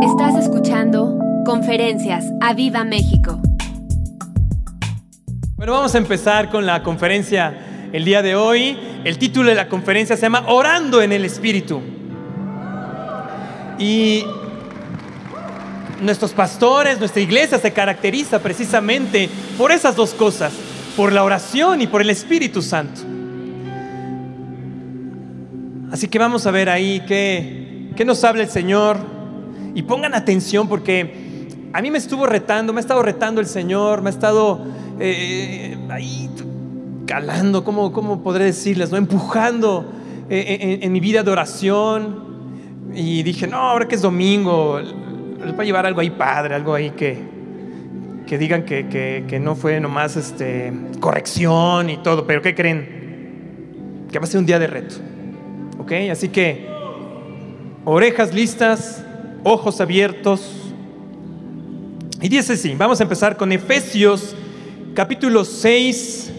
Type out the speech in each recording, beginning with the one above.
Estás escuchando Conferencias a Viva México. Bueno, vamos a empezar con la conferencia el día de hoy. El título de la conferencia se llama Orando en el Espíritu. Y nuestros pastores, nuestra iglesia se caracteriza precisamente por esas dos cosas, por la oración y por el Espíritu Santo. Así que vamos a ver ahí qué, qué nos habla el Señor. Y pongan atención porque a mí me estuvo retando, me ha estado retando el Señor, me ha estado eh, ahí calando, ¿cómo, ¿cómo, podré decirles? ¿no? Empujando eh, en, en, mi vida de oración. Y dije, no, ahora que es domingo, les voy a llevar algo ahí padre, algo ahí que, que digan que, que, que, no fue nomás este, corrección y todo, pero ¿qué creen? Que va a ser un día de reto. ¿Ok? Así que orejas listas, ojos abiertos. Y dice así, vamos a empezar con Efesios capítulo 6,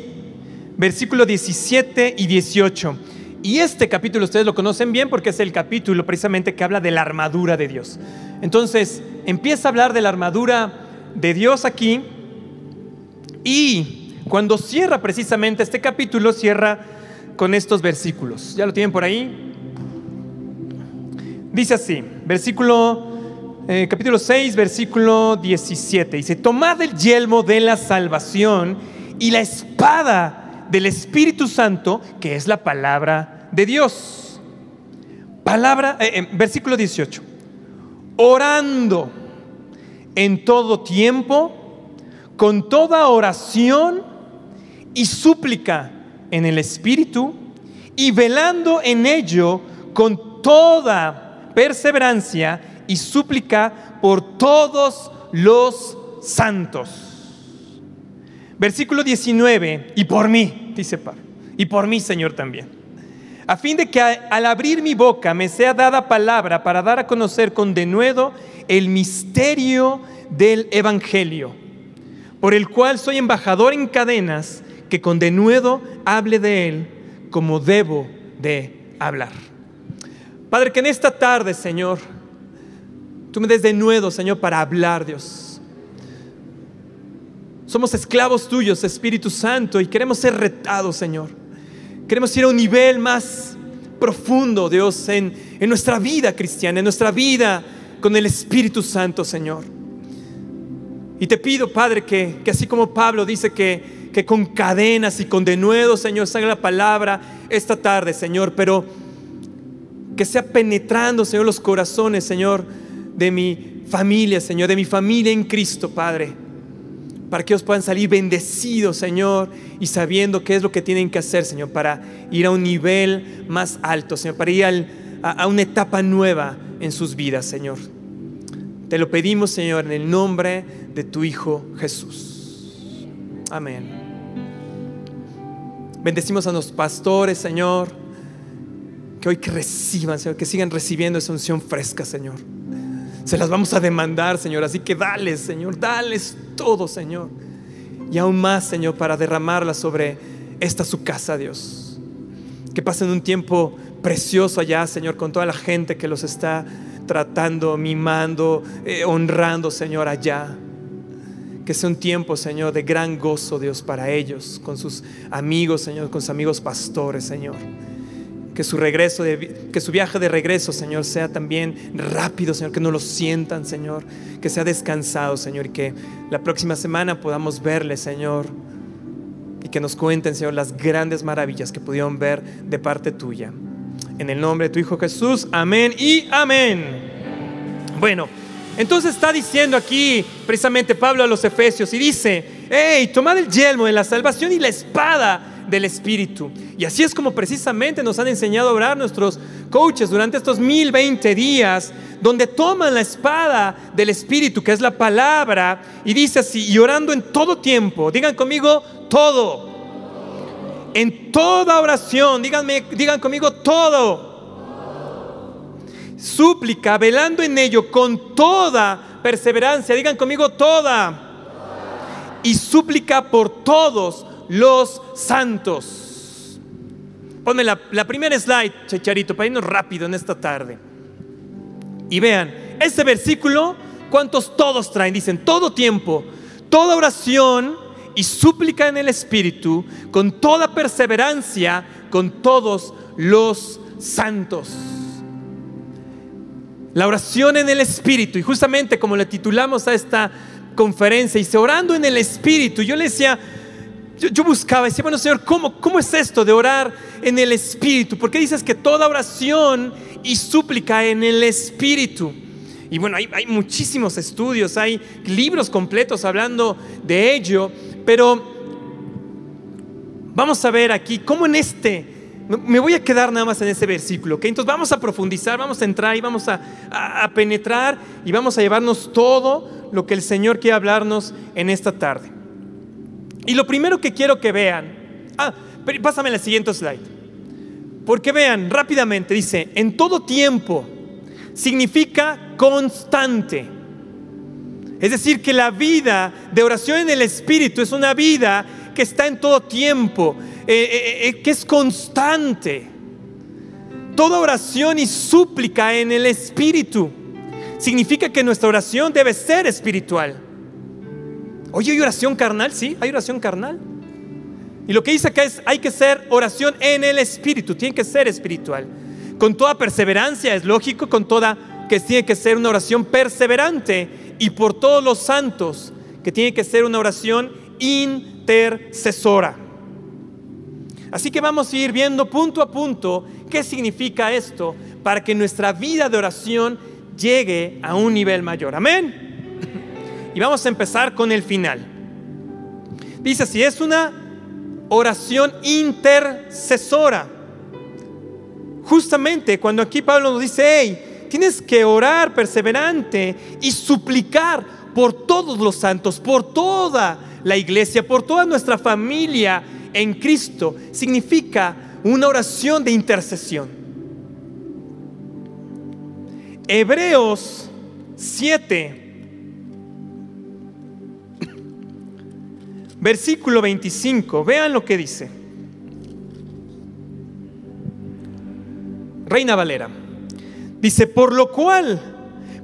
versículo 17 y 18. Y este capítulo ustedes lo conocen bien porque es el capítulo precisamente que habla de la armadura de Dios. Entonces, empieza a hablar de la armadura de Dios aquí y cuando cierra precisamente este capítulo, cierra con estos versículos. ¿Ya lo tienen por ahí? Dice así, versículo eh, capítulo 6, versículo 17. Dice, tomad el yelmo de la salvación y la espada del Espíritu Santo, que es la palabra de Dios. Palabra, eh, eh, versículo 18. Orando en todo tiempo, con toda oración y súplica en el Espíritu, y velando en ello con toda perseverancia y súplica por todos los santos. Versículo 19, y por mí, dice Pablo, y por mí, Señor, también. A fin de que al abrir mi boca me sea dada palabra para dar a conocer con denuedo el misterio del Evangelio, por el cual soy embajador en cadenas, que con denuedo hable de él como debo de hablar. Padre, que en esta tarde, Señor, tú me des de nuevo, Señor, para hablar, Dios. Somos esclavos tuyos, Espíritu Santo, y queremos ser retados, Señor. Queremos ir a un nivel más profundo, Dios, en, en nuestra vida cristiana, en nuestra vida con el Espíritu Santo, Señor. Y te pido, Padre, que, que así como Pablo dice que, que con cadenas y con denuedo, Señor, salga la palabra esta tarde, Señor, pero que sea penetrando, Señor, los corazones, Señor, de mi familia, Señor, de mi familia en Cristo, Padre, para que ellos puedan salir bendecidos, Señor, y sabiendo qué es lo que tienen que hacer, Señor, para ir a un nivel más alto, Señor, para ir a, a una etapa nueva en sus vidas, Señor. Te lo pedimos, Señor, en el nombre de tu Hijo Jesús. Amén. Bendecimos a los pastores, Señor, que hoy que reciban, Señor, que sigan recibiendo esa unción fresca, Señor. Se las vamos a demandar, Señor, así que dales, Señor, dales todo, Señor. Y aún más, Señor, para derramarla sobre esta su casa, Dios. Que pasen un tiempo precioso allá, Señor, con toda la gente que los está tratando, mimando, eh, honrando, Señor, allá. Que sea un tiempo, Señor, de gran gozo, Dios, para ellos, con sus amigos, Señor, con sus amigos pastores, Señor. Que su regreso, de, que su viaje de regreso, Señor, sea también rápido, Señor, que no lo sientan, Señor, que sea descansado, Señor, y que la próxima semana podamos verle, Señor, y que nos cuenten, Señor, las grandes maravillas que pudieron ver de parte tuya. En el nombre de tu Hijo Jesús, amén y amén. Bueno, entonces está diciendo aquí precisamente Pablo a los Efesios y dice, hey, tomad el yelmo de la salvación y la espada del Espíritu. Y así es como precisamente nos han enseñado a orar nuestros coaches durante estos 1020 días, donde toman la espada del Espíritu, que es la palabra, y dice así, y orando en todo tiempo, digan conmigo, todo. En toda oración, díganme, digan conmigo todo. Súplica, velando en ello con toda perseverancia, digan conmigo toda. Y súplica por todos los santos. Ponme la, primera slide, Checharito, para irnos rápido en esta tarde. Y vean, ese versículo, ¿cuántos todos traen? Dicen, todo tiempo, toda oración y súplica en el Espíritu, con toda perseverancia, con todos los santos. La oración en el Espíritu, y justamente como le titulamos a esta conferencia, dice, orando en el Espíritu, yo le decía, yo, buscaba, decía, bueno Señor, ¿cómo, ¿cómo es esto de orar en el Espíritu? ¿Por qué dices que toda oración y súplica en el Espíritu? Y bueno, hay, hay muchísimos estudios, hay libros completos hablando de ello, pero vamos a ver aquí cómo en este me voy a quedar nada más en ese versículo. Entonces vamos a profundizar, vamos a entrar y vamos a, penetrar y vamos a llevarnos todo lo que el Señor quiere hablarnos en esta tarde. Y lo primero que quiero que vean, ah, pásame la siguiente slide. Porque vean rápidamente, dice, en todo tiempo significa constante. Es decir, que la vida de oración en el Espíritu es una vida que está en todo tiempo, eh, eh, eh, que es constante. Toda oración y súplica en el Espíritu significa que nuestra oración debe ser espiritual. Oye, ¿hay oración carnal? Sí, hay oración carnal. Y lo que dice acá es, hay que ser oración en el Espíritu, tiene que ser espiritual. Con toda perseverancia, es lógico, con toda, que tiene que ser una oración perseverante. Y por todos los santos, que tiene que ser una oración intercesora. Así que vamos a ir viendo punto a punto qué significa esto para que nuestra vida de oración llegue a un nivel mayor. Amén. Y vamos a empezar con el final. Dice si es una oración intercesora. Justamente cuando aquí Pablo nos dice, hey, tienes que orar perseverante y suplicar por todos los santos, por toda la iglesia, por toda nuestra familia en Cristo significa una oración de intercesión. Hebreos 7, versículo 25, vean lo que dice. Reina Valera, dice, por lo cual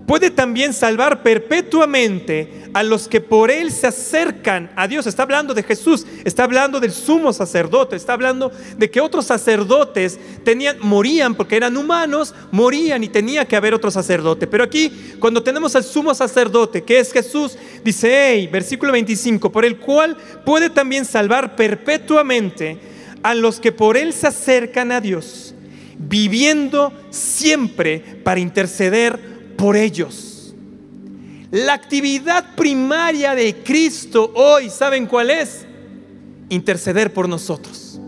puede también salvar perpetuamente a los que por Él se acercan a Dios. Está hablando de Jesús, está hablando del sumo sacerdote, está hablando de que otros sacerdotes tenían, morían porque eran humanos, morían y tenía que haber otro sacerdote. Pero aquí, cuando tenemos al sumo sacerdote, que es Jesús, dice, hey, versículo 25, por el cual puede también salvar perpetuamente a los que por Él se acercan a Dios, viviendo siempre para interceder por ellos. La actividad primaria de Cristo hoy, ¿saben cuál es? Interceder por nosotros.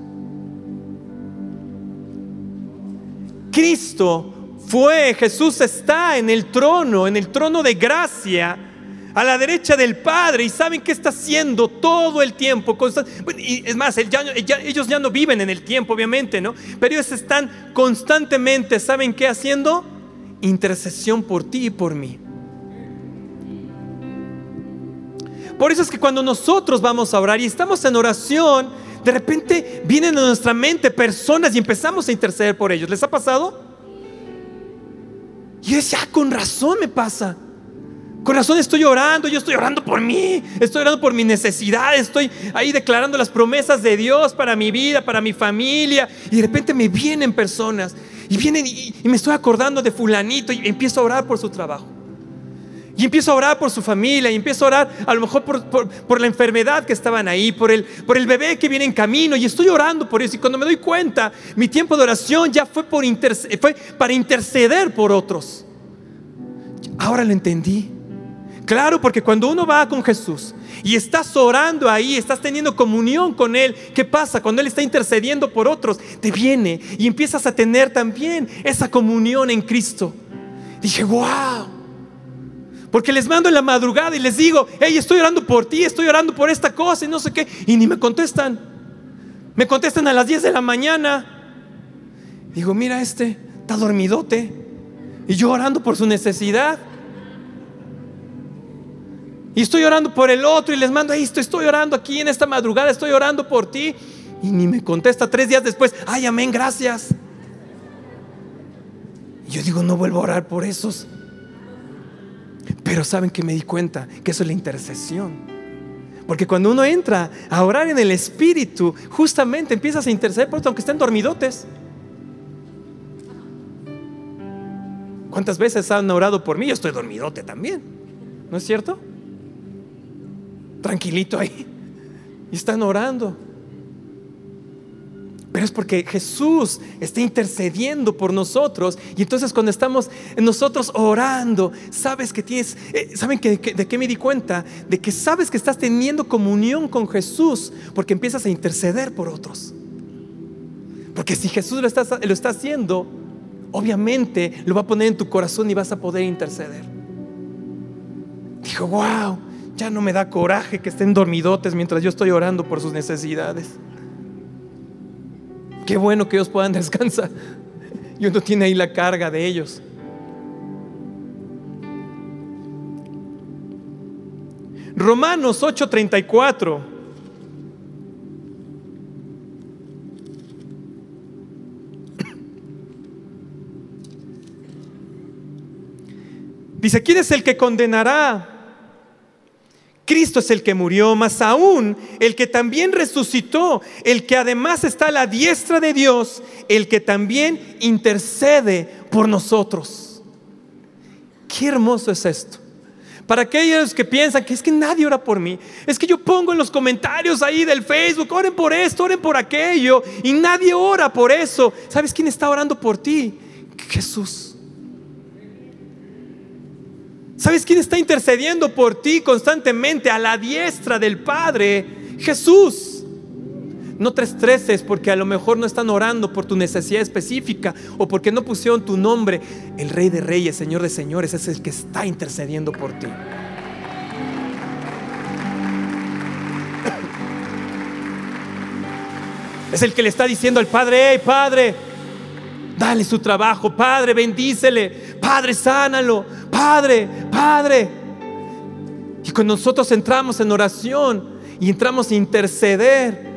Cristo fue, Jesús está en el trono, en el trono de gracia, a la derecha del Padre. ¿Y saben qué está haciendo todo el tiempo? Y es más, ellos ya no viven en el tiempo, obviamente, ¿no? Pero ellos están constantemente, ¿saben qué haciendo? Intercesión por ti y por mí. Por eso es que cuando nosotros vamos a orar y estamos en oración, de repente vienen a nuestra mente personas y empezamos a interceder por ellos. ¿Les ha pasado? Y yo decía, ah, con razón me pasa. Con razón estoy orando, yo estoy orando por mí, estoy orando por mi necesidad, estoy ahí declarando las promesas de Dios para mi vida, para mi familia. Y de repente me vienen personas y vienen y, me estoy acordando de fulanito y empiezo a orar por su trabajo. Y empiezo a orar por su familia, y empiezo a orar a lo mejor por, la enfermedad que estaban ahí, por el, por el bebé que viene en camino, y estoy orando por eso. Y cuando me doy cuenta, mi tiempo de oración ya fue, por fue para interceder por otros. Ahora lo entendí. Claro, porque cuando uno va con Jesús y estás orando ahí, estás teniendo comunión con Él, ¿qué pasa? Cuando Él está intercediendo por otros, te viene y empiezas a tener también esa comunión en Cristo. Dije, wow. Porque les mando en la madrugada y les digo, hey, estoy orando por ti, estoy orando por esta cosa y no sé qué. Y ni me contestan. Me contestan a las 10 de la mañana. Digo, mira este, está dormidote. Y yo orando por su necesidad. Y estoy orando por el otro y les mando, hey, estoy, estoy orando aquí en esta madrugada, estoy orando por ti. Y ni me contesta tres días después, ay, amén, gracias. Y yo digo, no vuelvo a orar por esos. Pero saben que me di cuenta que eso es la intercesión. Porque cuando uno entra a orar en el Espíritu, justamente empiezas a interceder por otros, aunque estén dormidotes. ¿Cuántas veces han orado por mí? Yo estoy dormidote también. ¿No es cierto? Tranquilito ahí. Y están orando. Pero es porque Jesús está intercediendo por nosotros. Y entonces cuando estamos nosotros orando, sabes que tienes, eh, ¿saben que, de qué me di cuenta? De que sabes que estás teniendo comunión con Jesús porque empiezas a interceder por otros. Porque si Jesús lo está, lo está haciendo, obviamente lo va a poner en tu corazón y vas a poder interceder. Dijo, wow, ya no me da coraje que estén dormidotes mientras yo estoy orando por sus necesidades. Qué bueno que ellos puedan descansar. Y uno tiene ahí la carga de ellos. Romanos 8:34. Dice, ¿quién es el que condenará? Cristo es el que murió, más aún el que también resucitó, el que además está a la diestra de Dios, el que también intercede por nosotros. Qué hermoso es esto. Para aquellos que piensan que es que nadie ora por mí, es que yo pongo en los comentarios ahí del Facebook, oren por esto, oren por aquello, y nadie ora por eso. ¿Sabes quién está orando por ti? Jesús. ¿Sabes quién está intercediendo por ti constantemente a la diestra del Padre? Jesús. No tres treces porque a lo mejor no están orando por tu necesidad específica o porque no pusieron tu nombre. El Rey de Reyes, Señor de Señores, es el que está intercediendo por ti. Es el que le está diciendo al Padre, hey Padre, dale su trabajo, Padre, bendícele, Padre, sánalo, Padre, Padre. Y cuando nosotros entramos en oración y entramos a interceder,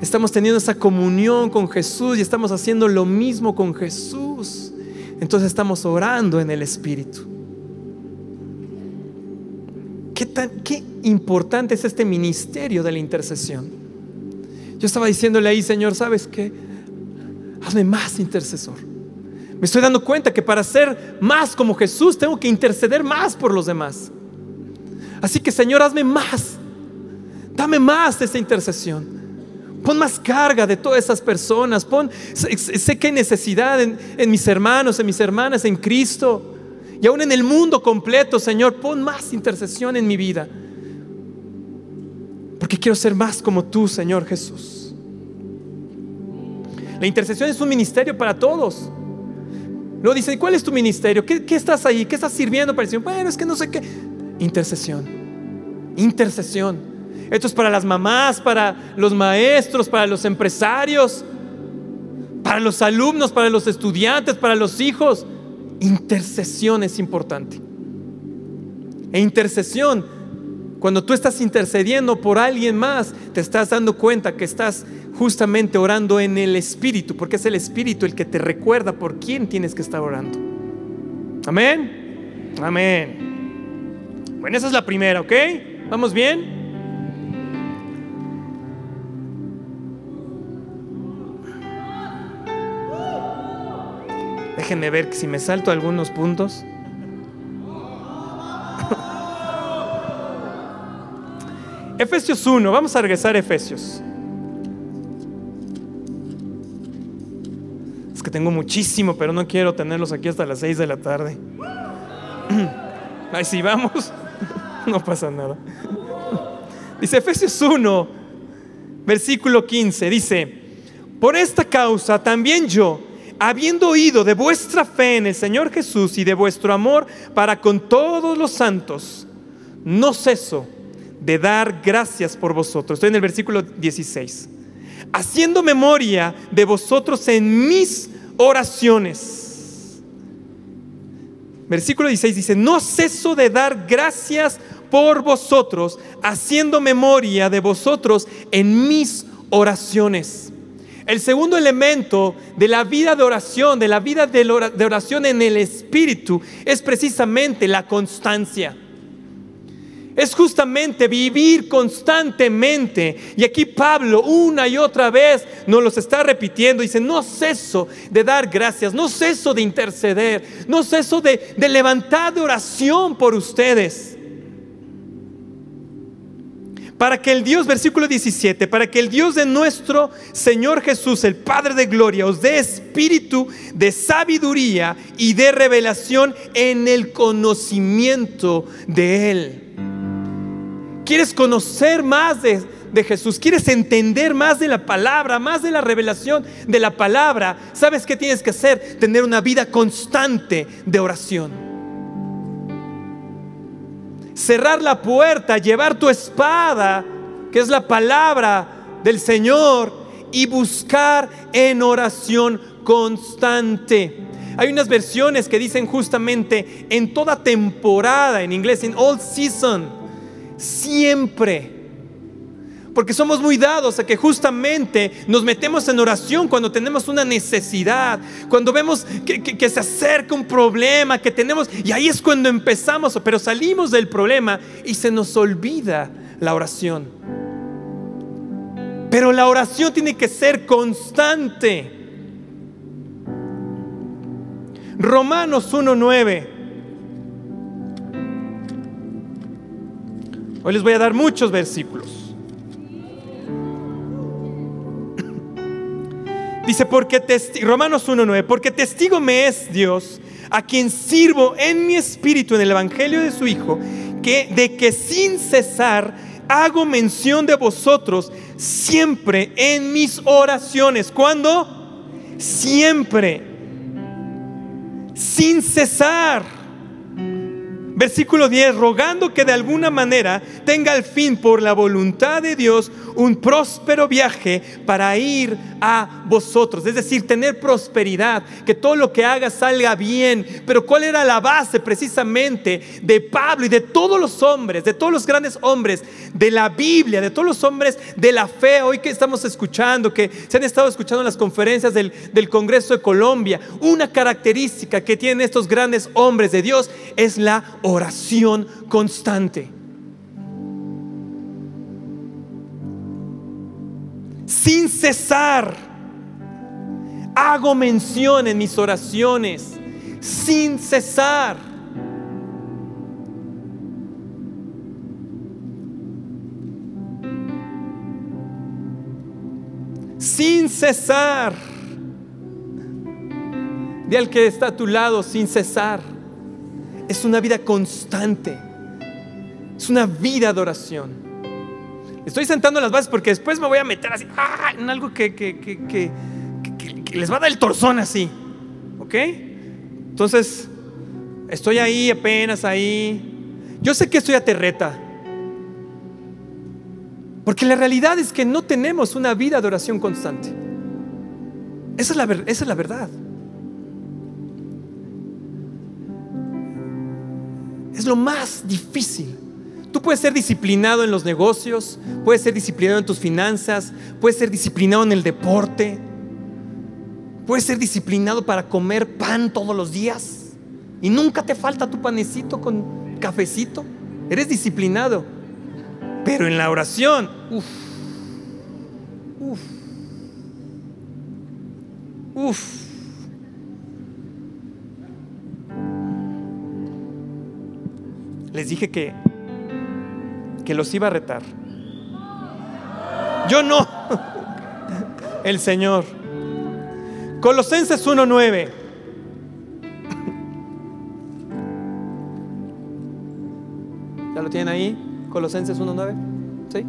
estamos teniendo esa comunión con Jesús y estamos haciendo lo mismo con Jesús. Entonces estamos orando en el Espíritu. ¿Qué, tan, qué importante es este ministerio de la intercesión? Yo estaba diciéndole ahí, Señor, ¿sabes qué? Hazme más intercesor. Me estoy dando cuenta que para ser más como Jesús tengo que interceder más por los demás. Así que Señor, hazme más. Dame más de esa intercesión. Pon más carga de todas esas personas. Pon, sé, que hay necesidad en, en mis hermanos, en mis hermanas, en Cristo. Y aún en el mundo completo, Señor, pon más intercesión en mi vida. Porque quiero ser más como tú, Señor Jesús. La intercesión es un ministerio para todos. Luego dice, ¿cuál es tu ministerio? ¿Qué, estás ahí? ¿Qué estás sirviendo para decir? Bueno, es que no sé qué. Intercesión. Intercesión. Esto es para las mamás, para los maestros, para los empresarios, para los alumnos, para los estudiantes, para los hijos. Intercesión es importante. E intercesión cuando tú estás intercediendo por alguien más, te estás dando cuenta que estás justamente orando en el Espíritu, porque es el Espíritu el que te recuerda por quién tienes que estar orando. Amén. Amén. Bueno, esa es la primera, ¿ok? ¿Vamos bien? Déjenme ver si me salto algunos puntos. Efesios 1, vamos a regresar a Efesios. Tengo muchísimo, pero no quiero tenerlos aquí hasta las 6 de la tarde. Ay, si vamos, no pasa nada. Dice Efesios 1, versículo 15, dice, por esta causa también yo, habiendo oído de vuestra fe en el Señor Jesús y de vuestro amor para con todos los santos, no ceso de dar gracias por vosotros. Estoy en el versículo 16. Haciendo memoria de vosotros en mis oraciones. Versículo 16 dice, no ceso de dar gracias por vosotros, haciendo memoria de vosotros en mis oraciones. El segundo elemento de la vida de oración, de la vida de oración en el Espíritu, es precisamente la constancia. Es justamente vivir constantemente. Y aquí Pablo una y otra vez nos los está repitiendo. Dice, no ceso de dar gracias, no ceso de interceder, no ceso de, levantar de oración por ustedes. Para que el Dios, versículo 17, para que el Dios de nuestro Señor Jesús, el Padre de Gloria, os dé espíritu de sabiduría y de revelación en el conocimiento de Él. ¿Quieres conocer más de, de Jesús? ¿Quieres entender más de la palabra, más de la revelación de la palabra? ¿Sabes qué tienes que hacer? Tener una vida constante de oración cerrar la puerta, llevar tu espada, que es la palabra del Señor, y buscar en oración constante. Hay unas versiones que dicen justamente en toda temporada, en inglés, en all season, siempre porque somos muy dados a que justamente nos metemos en oración cuando tenemos una necesidad, cuando vemos que, se acerca un problema, que tenemos, y ahí es cuando empezamos, pero salimos del problema y se nos olvida la oración. Pero la oración tiene que ser constante. Romanos 1.9. Hoy les voy a dar muchos versículos. Dice, porque Romanos 1.9, porque testigo me es Dios, a quien sirvo en mi espíritu en el Evangelio de su Hijo, que de que sin cesar hago mención de vosotros siempre en mis oraciones. ¿Cuándo? Siempre. Sin cesar. Versículo 10, rogando que de alguna manera tenga al fin por la voluntad de Dios un próspero viaje para ir a vosotros. Es decir, tener prosperidad, que todo lo que haga salga bien. Pero ¿cuál era la base precisamente de Pablo y de todos los hombres, de todos los grandes hombres de la Biblia, de todos los hombres de la fe? Hoy que estamos escuchando, que se han estado escuchando en las conferencias del, del Congreso de Colombia, una característica que tienen estos grandes hombres de Dios es la oración constante. Sin cesar, hago mención en mis oraciones, sin cesar. Sin cesar. De al que está a tu lado, sin cesar es una vida constante. Es una vida de oración. Estoy sentando las bases porque después me voy a meter así ¡ah! en algo que, que, les va a dar el torzón así. ¿Ok? Entonces, estoy ahí apenas ahí. Yo sé que estoy a terreta. Porque la realidad es que no tenemos una vida de oración constante. Esa es la, esa es la verdad. Es lo más difícil. Tú puedes ser disciplinado en los negocios, puedes ser disciplinado en tus finanzas, puedes ser disciplinado en el deporte, puedes ser disciplinado para comer pan todos los días y nunca te falta tu panecito con cafecito. Eres disciplinado. Pero en la oración, uff, uff, uff. les dije que, que los iba a retar. Yo no, el Señor. Colosenses 1.9. ¿Ya lo tienen ahí? Colosenses 1.9. ¿Sí?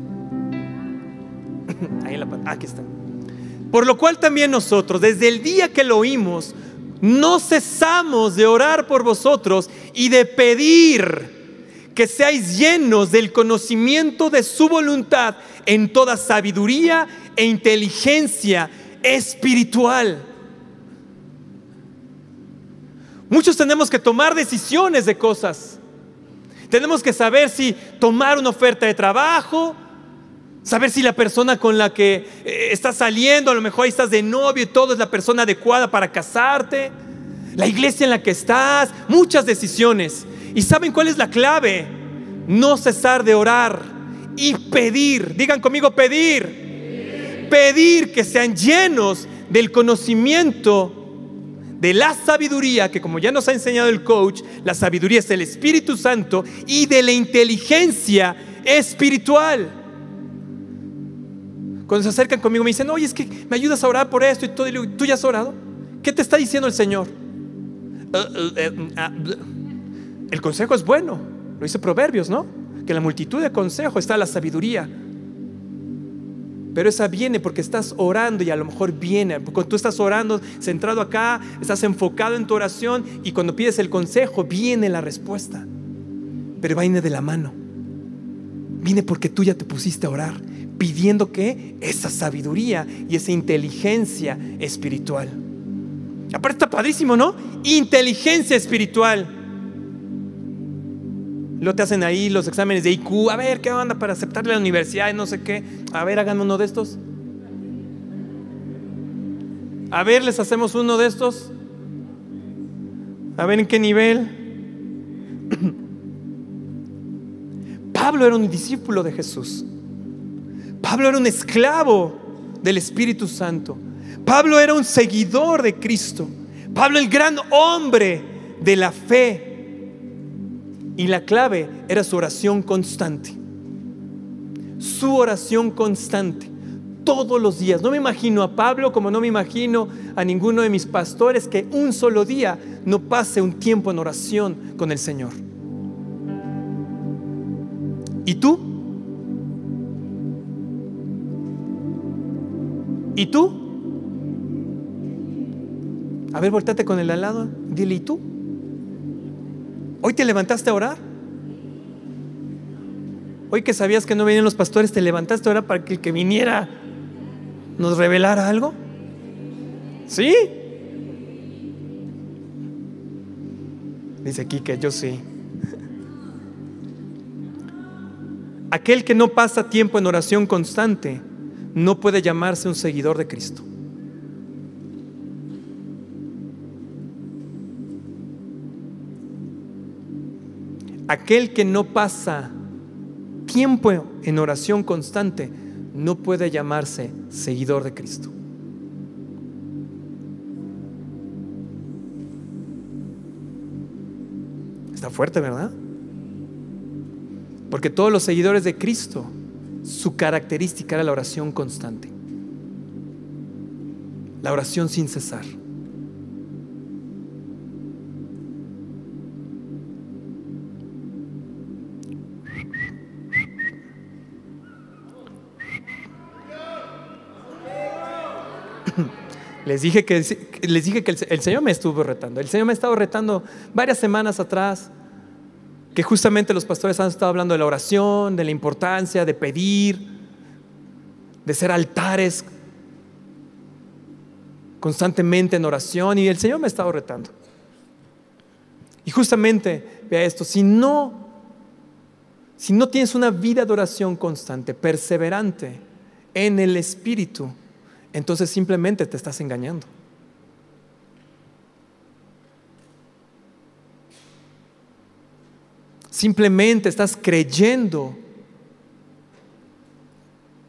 Ahí en la Aquí está. Por lo cual también nosotros, desde el día que lo oímos, no cesamos de orar por vosotros y de pedir que seáis llenos del conocimiento de su voluntad en toda sabiduría e inteligencia espiritual. Muchos tenemos que tomar decisiones de cosas. Tenemos que saber si tomar una oferta de trabajo, saber si la persona con la que eh, estás saliendo, a lo mejor ahí estás de novio y todo es la persona adecuada para casarte, la iglesia en la que estás, muchas decisiones. ¿Y saben cuál es la clave? no cesar de orar y pedir, digan conmigo pedir, pedir que sean llenos del conocimiento de la sabiduría, que como ya nos ha enseñado el coach, la sabiduría es el Espíritu Santo, y de la inteligencia espiritual. Cuando se acercan conmigo me dicen, oye, es que me ayudas a orar por esto y todo, y digo, ¿tú ya has orado? ¿Qué te está diciendo el Señor? Eh, eh, eh, ah, el consejo es bueno, lo dice Proverbios, ¿no? Que la multitud de consejos está la sabiduría. Pero esa viene porque estás orando y a lo mejor viene. Cuando tú estás orando, centrado acá, estás enfocado en tu oración y cuando pides el consejo, viene la respuesta. Pero viene de la mano. Viene porque tú ya te pusiste a orar, pidiendo que esa sabiduría y esa inteligencia espiritual. Aparte está padrísimo, ¿no? Inteligencia espiritual. Lo te hacen ahí los exámenes de IQ. A ver, ¿qué onda para aceptarle a la universidad y no sé qué? A ver, hagan uno de estos. A ver, les hacemos uno de estos. A ver en qué nivel. Pablo era un discípulo de Jesús. Pablo era un esclavo del Espíritu Santo. Pablo era un seguidor de Cristo. Pablo el gran hombre de la fe y la clave era su oración constante. Su oración constante. Todos los días. No me imagino a Pablo como no me imagino a ninguno de mis pastores que un solo día no pase un tiempo en oración con el Señor. ¿Y tú? ¿Y tú? A ver, volteate con el al. Dile, ¿y tú? Hoy te levantaste a orar. Hoy que sabías que no venían los pastores, te levantaste a orar para que el que viniera nos revelara algo. ¿Sí? Dice que yo sí. Aquel que no pasa tiempo en oración constante no puede llamarse un seguidor de Cristo. Aquel que no pasa tiempo en oración constante no puede llamarse seguidor de Cristo. Está fuerte, ¿verdad? Porque todos los seguidores de Cristo, su característica era la oración constante. La oración sin cesar. Les dije que, les dije que el, Señor me estuvo retando. El Señor me ha estado retando varias semanas atrás, que justamente los pastores han estado hablando de la oración, de la importancia de pedir, de ser altares constantemente en oración. Y el Señor me ha estado retando. Y justamente, vea esto, si no, si no tienes una vida de oración constante, perseverante en el Espíritu, entonces simplemente te estás engañando. Simplemente estás creyendo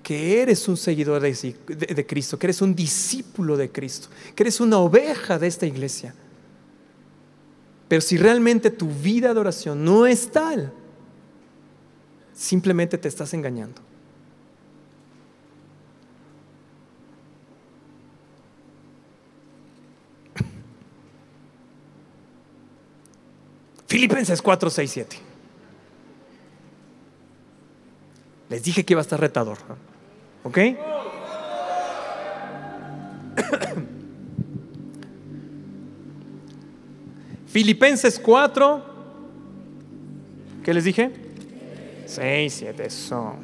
que eres un seguidor de, Cristo, que eres un discípulo de Cristo, que eres una oveja de esta iglesia. Pero si realmente tu vida de oración no es tal, simplemente te estás engañando. Filipenses 4, 6, 7. Les dije que iba a estar retador. ¿Ok? Filipenses 4. ¿Qué les dije? 6, 7, eso.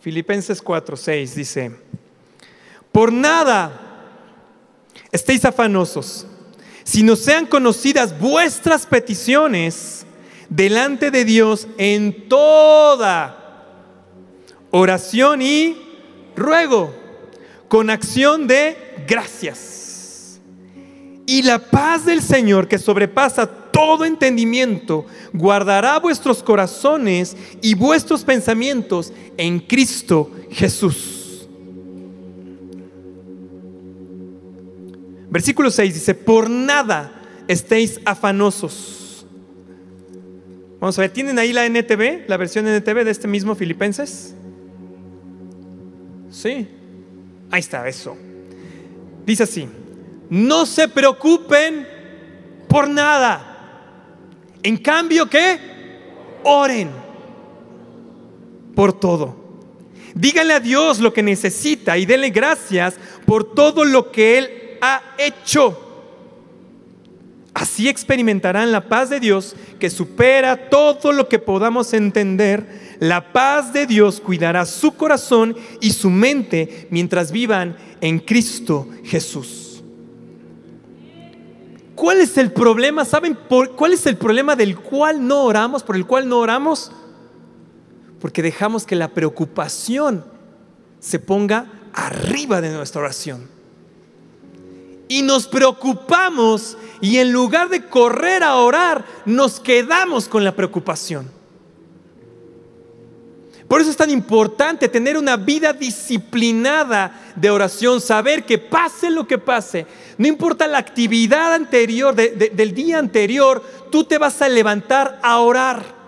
Filipenses 4, 6 dice. Por nada estéis afanosos, sino sean conocidas vuestras peticiones delante de Dios en toda oración y ruego, con acción de gracias. Y la paz del Señor, que sobrepasa todo entendimiento, guardará vuestros corazones y vuestros pensamientos en Cristo Jesús. Versículo 6 dice, por nada estéis afanosos. Vamos a ver, ¿tienen ahí la NTV, la versión NTV de este mismo Filipenses? Sí, ahí está, eso. Dice así, no se preocupen por nada. En cambio, ¿qué? Oren por todo. Díganle a Dios lo que necesita y denle gracias por todo lo que Él ha hecho. Así experimentarán la paz de Dios que supera todo lo que podamos entender. La paz de Dios cuidará su corazón y su mente mientras vivan en Cristo Jesús. ¿Cuál es el problema? ¿Saben por, cuál es el problema del cual no oramos, por el cual no oramos? Porque dejamos que la preocupación se ponga arriba de nuestra oración. Y nos preocupamos y en lugar de correr a orar, nos quedamos con la preocupación. Por eso es tan importante tener una vida disciplinada de oración, saber que pase lo que pase, no importa la actividad anterior, del día anterior, tú te vas a levantar a orar.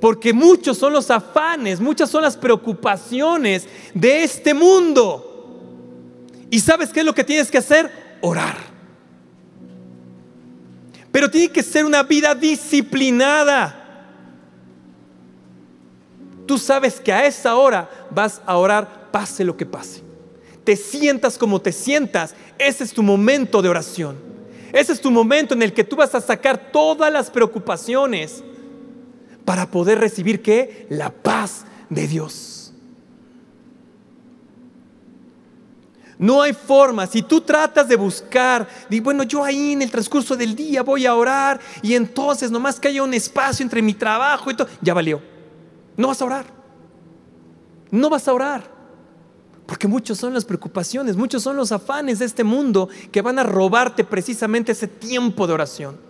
Porque muchos son los afanes, muchas son las preocupaciones de este mundo. ¿Y sabes qué es lo que tienes que hacer? Orar. Pero tiene que ser una vida disciplinada. Tú sabes que a esa hora vas a orar pase lo que pase. Te sientas como te sientas, ese es tu momento de oración. Ese es tu momento en el que tú vas a sacar todas las preocupaciones para poder recibir qué? La paz de Dios. No hay forma. Si tú tratas de buscar, y bueno, yo ahí en el transcurso del día voy a orar y entonces nomás que haya un espacio entre mi trabajo y todo, ya valió. No vas a orar. No vas a orar. Porque muchos son las preocupaciones, muchos son los afanes de este mundo que van a robarte precisamente ese tiempo de oración.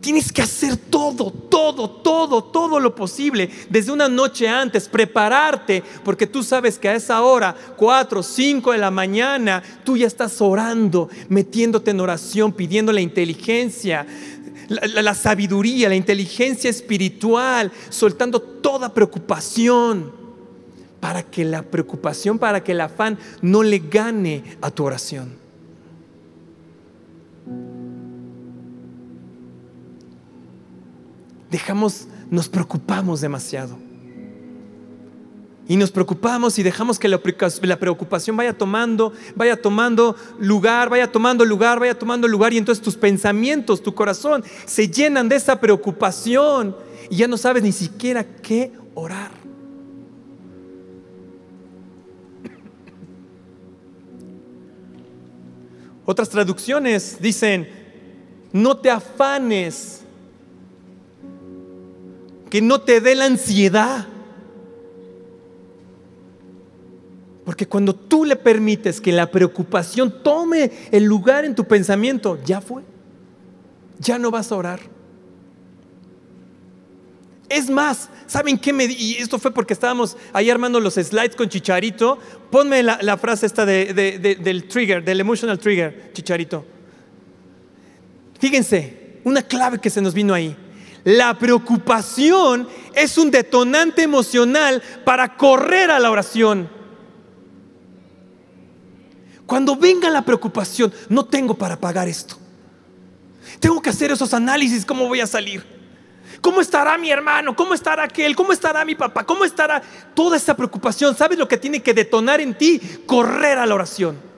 Tienes que hacer todo, todo, todo, todo lo posible desde una noche antes, prepararte, porque tú sabes que a esa hora, 4, 5 de la mañana, tú ya estás orando, metiéndote en oración, pidiendo la inteligencia, la, sabiduría, la inteligencia espiritual, soltando toda preocupación para que la preocupación, para que el afán no le gane a tu oración. Dejamos, nos preocupamos demasiado. Y nos preocupamos y dejamos que la preocupación vaya tomando, vaya tomando lugar, vaya tomando lugar, vaya tomando lugar. Y entonces tus pensamientos, tu corazón se llenan de esa preocupación y ya no sabes ni siquiera qué orar. Otras traducciones dicen, no te afanes, que no te dé la ansiedad. Porque cuando tú le permites que la preocupación tome el lugar en tu pensamiento, ya fue. Ya no vas a orar. Es más, ¿saben qué me Y esto fue porque estábamos ahí armando los slides con Chicharito. Ponme la, frase esta del trigger, del emotional trigger, Chicharito. Fíjense, una clave que se nos vino ahí. La preocupación es un detonante emocional para correr a la oración. Cuando venga la preocupación, no tengo para pagar esto. Tengo que hacer esos análisis, ¿cómo voy a salir? ¿Cómo estará mi hermano? ¿Cómo estará aquel? ¿Cómo estará mi papá? ¿Cómo estará toda esa preocupación? ¿Sabes lo que tiene que detonar en ti? Correr a la oración.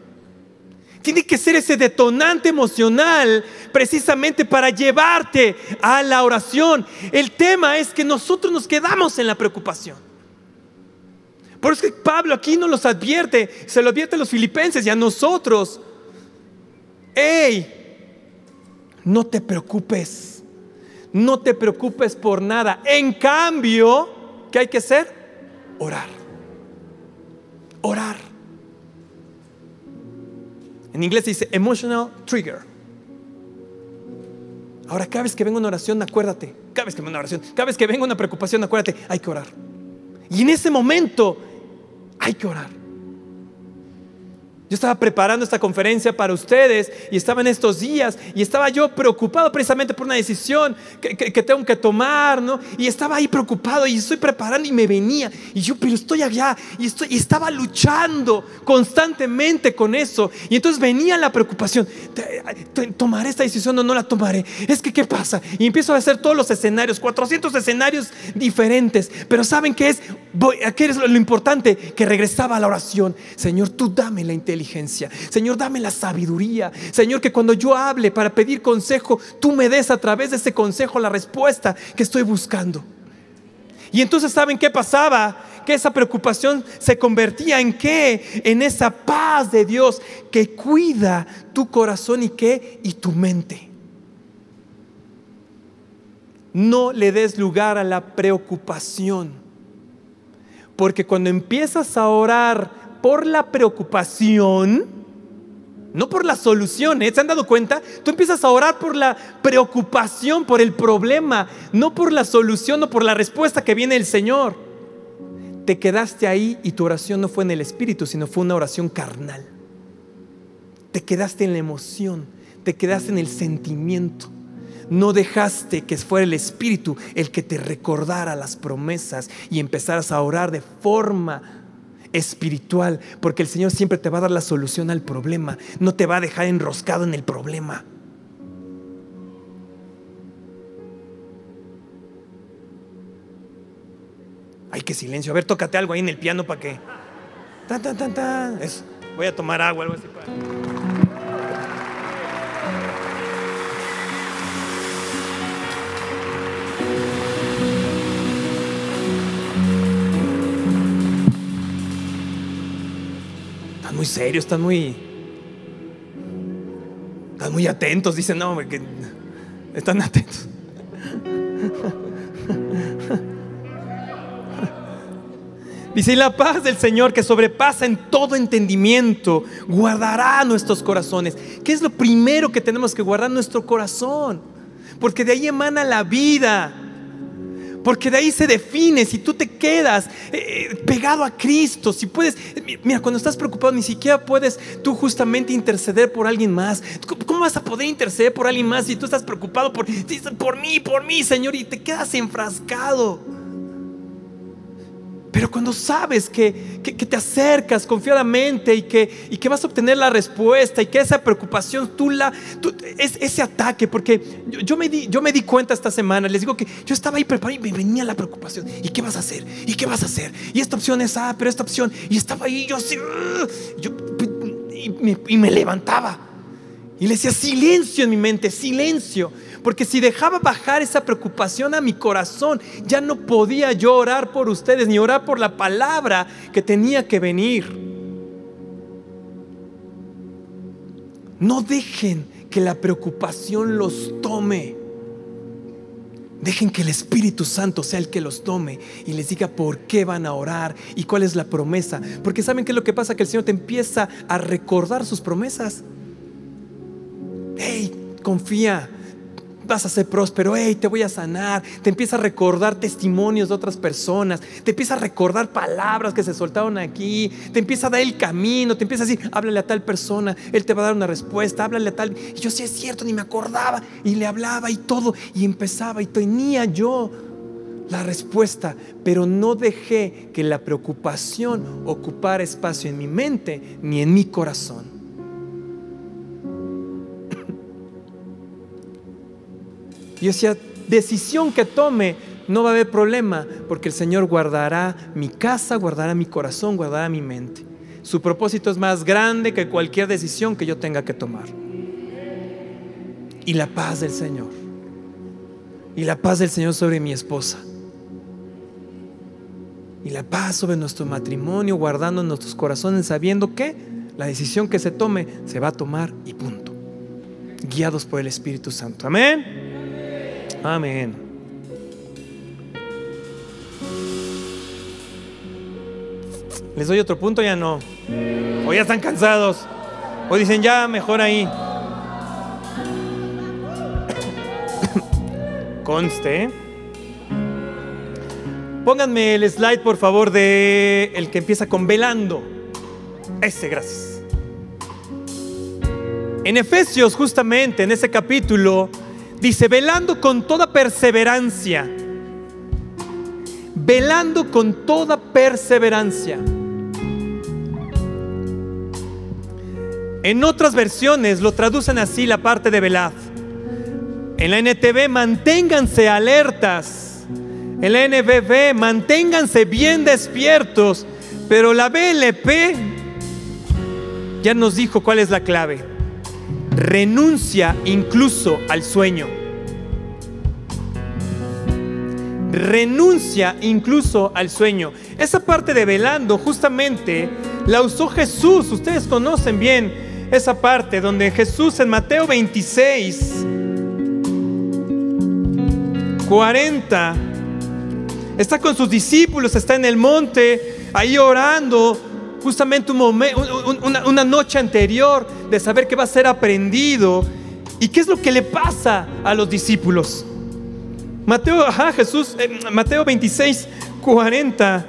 Tiene que ser ese detonante emocional precisamente para llevarte a la oración. El tema es que nosotros nos quedamos en la preocupación. Por eso que Pablo aquí nos los advierte, se lo advierte a los filipenses y a nosotros. ¡Ey! No te preocupes no te preocupes por nada. En cambio, ¿qué hay que hacer? Orar. Orar. En inglés se dice emotional trigger. Ahora, cada vez que venga una oración, acuérdate. Cada vez que venga una oración, cada vez que venga una preocupación, acuérdate, hay que orar. Y en ese momento, hay que orar. Yo estaba preparando esta conferencia para ustedes y estaba en estos días y estaba yo preocupado precisamente por una decisión que, tengo que tomar, ¿no? Y estaba ahí preocupado y estoy preparando y me venía y yo, pero estoy allá y, estoy, y estaba luchando constantemente con eso. Y entonces venía la preocupación, ¿tomaré esta decisión o no la tomaré? Es que, ¿qué pasa? Y empiezo a hacer todos los escenarios, 400 escenarios diferentes, pero ¿saben qué es? ¿Qué es lo importante? Que regresaba a la oración. Señor, tú dame la inteligencia Señor, dame la sabiduría. Señor, que cuando yo hable para pedir consejo, tú me des a través de ese consejo la respuesta que estoy buscando. Y entonces, ¿saben qué pasaba? Que esa preocupación se convertía en qué? En esa paz de Dios que cuida tu corazón y qué? Y tu mente. No le des lugar a la preocupación. Porque cuando empiezas a orar por la preocupación, no por la solución. ¿eh? ¿Se han dado cuenta? Tú empiezas a orar por la preocupación, por el problema, no por la solución o por la respuesta que viene el Señor. Te quedaste ahí y tu oración no fue en el espíritu, sino fue una oración carnal. Te quedaste en la emoción, te quedaste en el sentimiento. No dejaste que fuera el espíritu el que te recordara las promesas y empezaras a orar de forma espiritual, porque el Señor siempre te va a dar la solución al problema, no te va a dejar enroscado en el problema. Ay, qué silencio. A ver, tócate algo ahí en el piano para que. Voy a tomar agua, algo así para. Muy serios, están muy. Están muy atentos. Dicen, no, que están atentos. Dice, la paz del Señor que sobrepasa en todo entendimiento, guardará nuestros corazones. ¿Qué es lo primero que tenemos que guardar? Nuestro corazón. Porque de ahí emana la vida. Porque de ahí se define si tú te quedas eh, pegado a Cristo, si puedes, mira, cuando estás preocupado ni siquiera puedes tú justamente interceder por alguien más. ¿Cómo vas a poder interceder por alguien más si tú estás preocupado por, por mí, por mí, Señor, y te quedas enfrascado? Pero cuando sabes que, te acercas confiadamente y que, y que, vas a obtener la respuesta y que esa preocupación tú la, es ese ataque, porque yo, me di, yo me di cuenta esta semana, les digo que yo estaba ahí preparado y me venía la preocupación. ¿Y qué vas a hacer? ¿Y qué vas a hacer? Y esta opción es A, pero esta opción, y estaba ahí yo así, yo, y, me, y me levantaba. Y le decía, silencio en mi mente, silencio. Porque si dejaba bajar esa preocupación a mi corazón, ya no podía yo orar por ustedes ni orar por la palabra que tenía que venir. No dejen que la preocupación los tome. Dejen que el Espíritu Santo sea el que los tome y les diga por qué van a orar y cuál es la promesa. Porque saben qué es lo que pasa, que el Señor te empieza a recordar sus promesas. Hey, confía, vas a ser próspero, hey, te voy a sanar. Te empieza a recordar testimonios de otras personas, te empieza a recordar palabras que se soltaron aquí, te empieza a dar el camino, te empieza a decir, háblale a tal persona, él te va a dar una respuesta, háblale a tal. Y yo sí es cierto, ni me acordaba, y le hablaba y todo, y empezaba, y tenía yo la respuesta, pero no dejé que la preocupación ocupara espacio en mi mente ni en mi corazón. Y yo decía, decisión que tome, no va a haber problema, porque el Señor guardará mi casa, guardará mi corazón, guardará mi mente. Su propósito es más grande que cualquier decisión que yo tenga que tomar. Y la paz del Señor. Y la paz del Señor sobre mi esposa. Y la paz sobre nuestro matrimonio, guardando nuestros corazones, sabiendo que la decisión que se tome se va a tomar y punto. Guiados por el Espíritu Santo. Amén. Amén. ¿Les doy otro punto? Ya no. O ya están cansados. O dicen, ya, mejor ahí. Conste. Pónganme el slide, por favor, de el que empieza con velando. Ese, gracias. En Efesios, justamente en ese capítulo, dice, velando con toda perseverancia. Velando con toda perseverancia. En otras versiones lo traducen así la parte de velad. En la NTV, manténganse alertas. En la NBB, manténganse bien despiertos. Pero la BLP ya nos dijo cuál es la clave. Renuncia incluso al sueño. Renuncia incluso al sueño. Esa parte de velando justamente la usó Jesús. Ustedes conocen bien esa parte donde Jesús en Mateo 26 40. Está con sus discípulos, está en el monte, ahí orando, justamente un una, una, noche anterior de saber que va a ser aprendido. ¿Y qué es lo que le pasa a los discípulos? Mateo, ajá, Jesús, eh, Mateo 26, 40.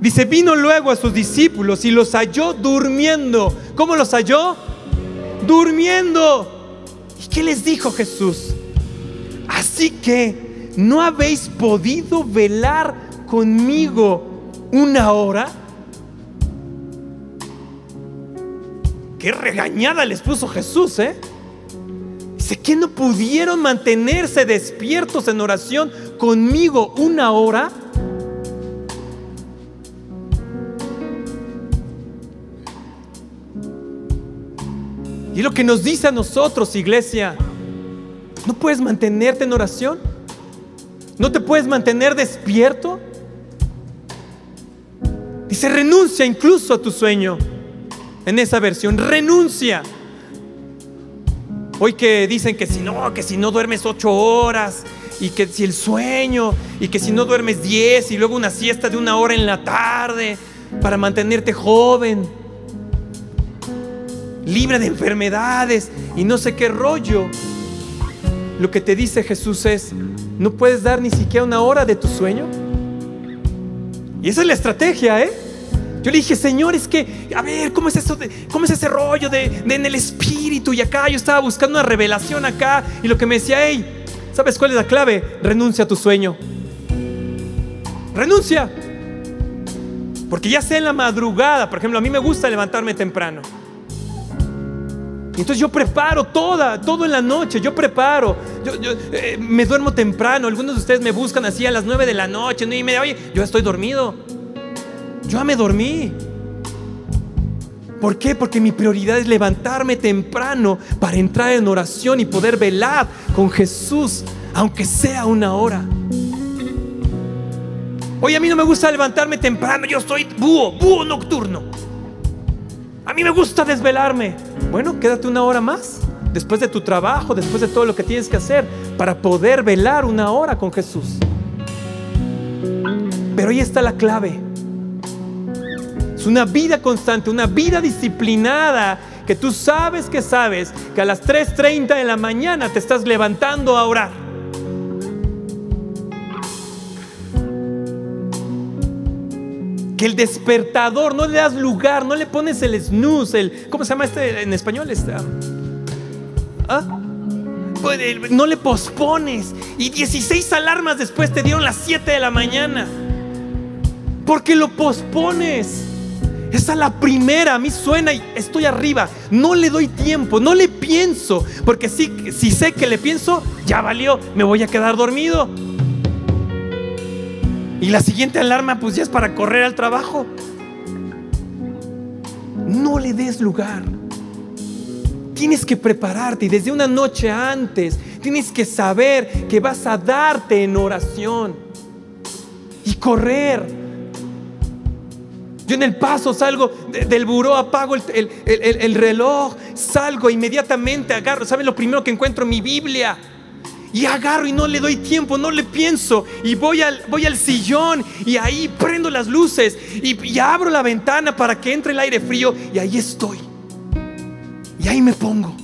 Dice, vino luego a sus discípulos y los halló durmiendo. ¿Cómo los halló? Durmiendo. ¿Y qué les dijo Jesús? Así que ¿no habéis podido velar conmigo una hora? Qué regañada les puso Jesús, ¿eh? Dice que no pudieron mantenerse despiertos en oración conmigo una hora. Y lo que nos dice a nosotros, iglesia, ¿no puedes mantenerte en oración? ¿No te puedes mantener despierto? Dice, renuncia incluso a tu sueño. En esa versión, renuncia. Hoy que dicen que si no, que si no duermes ocho horas, y que si el sueño, y que si no duermes diez, y luego una siesta de una hora en la tarde, para mantenerte joven, libre de enfermedades, y no sé qué rollo. Lo que te dice Jesús es, ¿No puedes dar ni siquiera una hora de tu sueño? Y esa es la estrategia, ¿eh? Yo le dije, Señor, es que, a ver, ¿cómo es eso? ¿Cómo es ese rollo de, en el espíritu? Y acá yo estaba buscando una revelación acá. Y lo que me decía, hey, ¿sabes cuál es la clave? Renuncia a tu sueño. Renuncia. Porque ya sea en la madrugada, por ejemplo, a mí me gusta levantarme temprano. Entonces yo preparo toda, todo en la noche, yo preparo, yo, eh, me duermo temprano, algunos de ustedes me buscan así a las 9 de la noche, 9 y media, oye, yo estoy dormido, yo ya me dormí. ¿Por qué? Porque mi prioridad es levantarme temprano para entrar en oración y poder velar con Jesús, aunque sea una hora. Oye, a mí no me gusta levantarme temprano, yo soy búho, búho nocturno. A mí me gusta desvelarme. Bueno, quédate una hora más después de tu trabajo, después de todo lo que tienes que hacer para poder velar una hora con Jesús. Pero ahí está la clave. Es una vida constante, una vida disciplinada, que tú sabes que sabes que a las 3.30 de la mañana te estás levantando a orar. que el despertador, no le das lugar, no le pones el snooze, el, ¿cómo se llama este en español? Este, ¿ah? Pues, no le pospones. Y 16 alarmas después te dieron las 7 de la mañana. Porque lo pospones. Esa es la primera, a mí suena y estoy arriba. No le doy tiempo, no le pienso. Porque si, si sé que le pienso, ya valió, me voy a quedar dormido. Y la siguiente alarma pues ya es para correr al trabajo. No le des lugar. Tienes que prepararte y desde una noche antes tienes que saber que vas a darte en oración y correr. Yo en el paso salgo del buró, apago el, el reloj, salgo inmediatamente, agarro. ¿Saben lo primero que encuentro? Mi Biblia. Y agarro y no le doy tiempo, no le pienso. Y voy al, voy al sillón y ahí prendo las luces y, abro la ventana para que entre el aire frío y ahí estoy. Y ahí me pongo.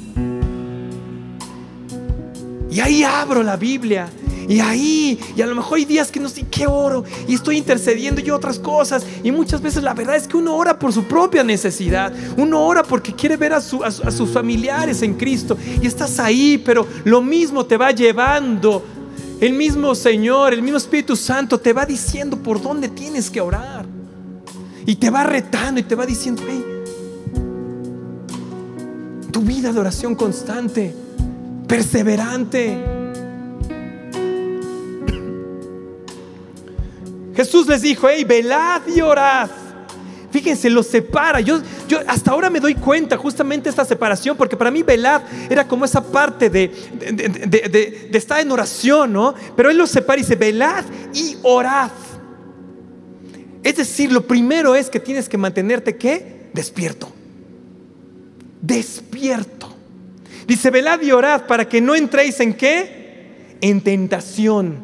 Y ahí abro la Biblia. Y ahí, y a lo mejor hay días que no sé qué oro y estoy intercediendo y otras cosas. Y muchas veces la verdad es que uno ora por su propia necesidad. Uno ora porque quiere ver a, a sus familiares en Cristo. Y estás ahí, pero lo mismo te va llevando. El mismo Señor, el mismo Espíritu Santo te va diciendo por dónde tienes que orar. Y te va retando y te va diciendo, hey, tu vida de oración constante, perseverante. Jesús les dijo, hey, velad y orad. Fíjense, los separa. Yo, yo hasta ahora me doy cuenta justamente esta separación, porque para mí velad era como esa parte de, de, de estar en oración, ¿no? Pero Él los separa y dice, velad y orad. Es decir, lo primero es que tienes que mantenerte, ¿qué? Despierto. Despierto. Dice, velad y orad para que no entréis en qué? En tentación.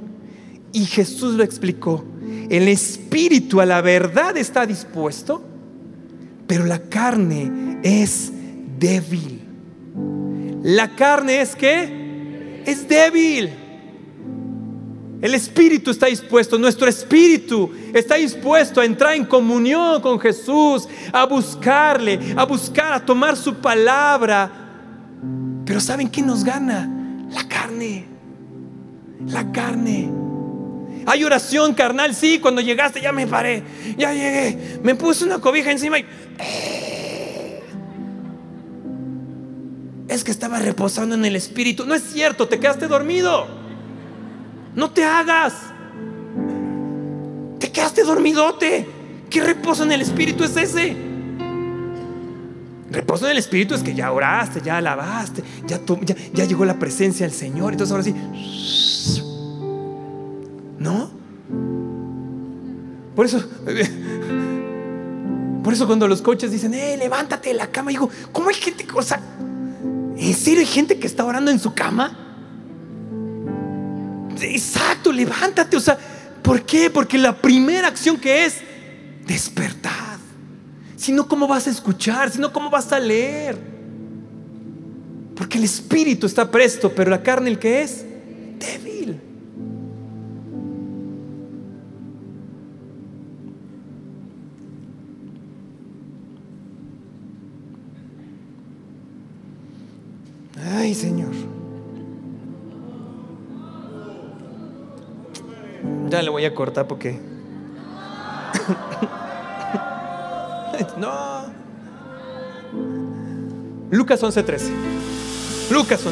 Y Jesús lo explicó. El espíritu a la verdad está dispuesto, pero la carne es débil. La carne es qué? Es débil. El espíritu está dispuesto, nuestro espíritu está dispuesto a entrar en comunión con Jesús, a buscarle, a buscar, a tomar su palabra. Pero ¿saben qué nos gana? La carne. La carne. Hay oración carnal, sí, cuando llegaste ya me paré, ya llegué, me puse una cobija encima y... Es que estaba reposando en el espíritu. No es cierto, te quedaste dormido. No te hagas. Te quedaste dormidote. ¿Qué reposo en el Espíritu es ese? Reposo en el Espíritu es que ya oraste, ya alabaste, ya, ya, llegó la presencia del Señor. Entonces ahora sí. ¿No? Por eso, por eso cuando los coches dicen, eh, levántate de la cama, digo, ¿cómo hay gente? O sea, ¿en serio hay gente que está orando en su cama? Exacto, levántate. O sea, ¿por qué? Porque la primera acción que es despertar. Si no, ¿cómo vas a escuchar? Si no, ¿cómo vas a leer? Porque el espíritu está presto, pero la carne, ¿el que es? Débil. Ay, Señor. Ya le voy a cortar porque. no. Lucas 11:13. Lucas 11:13.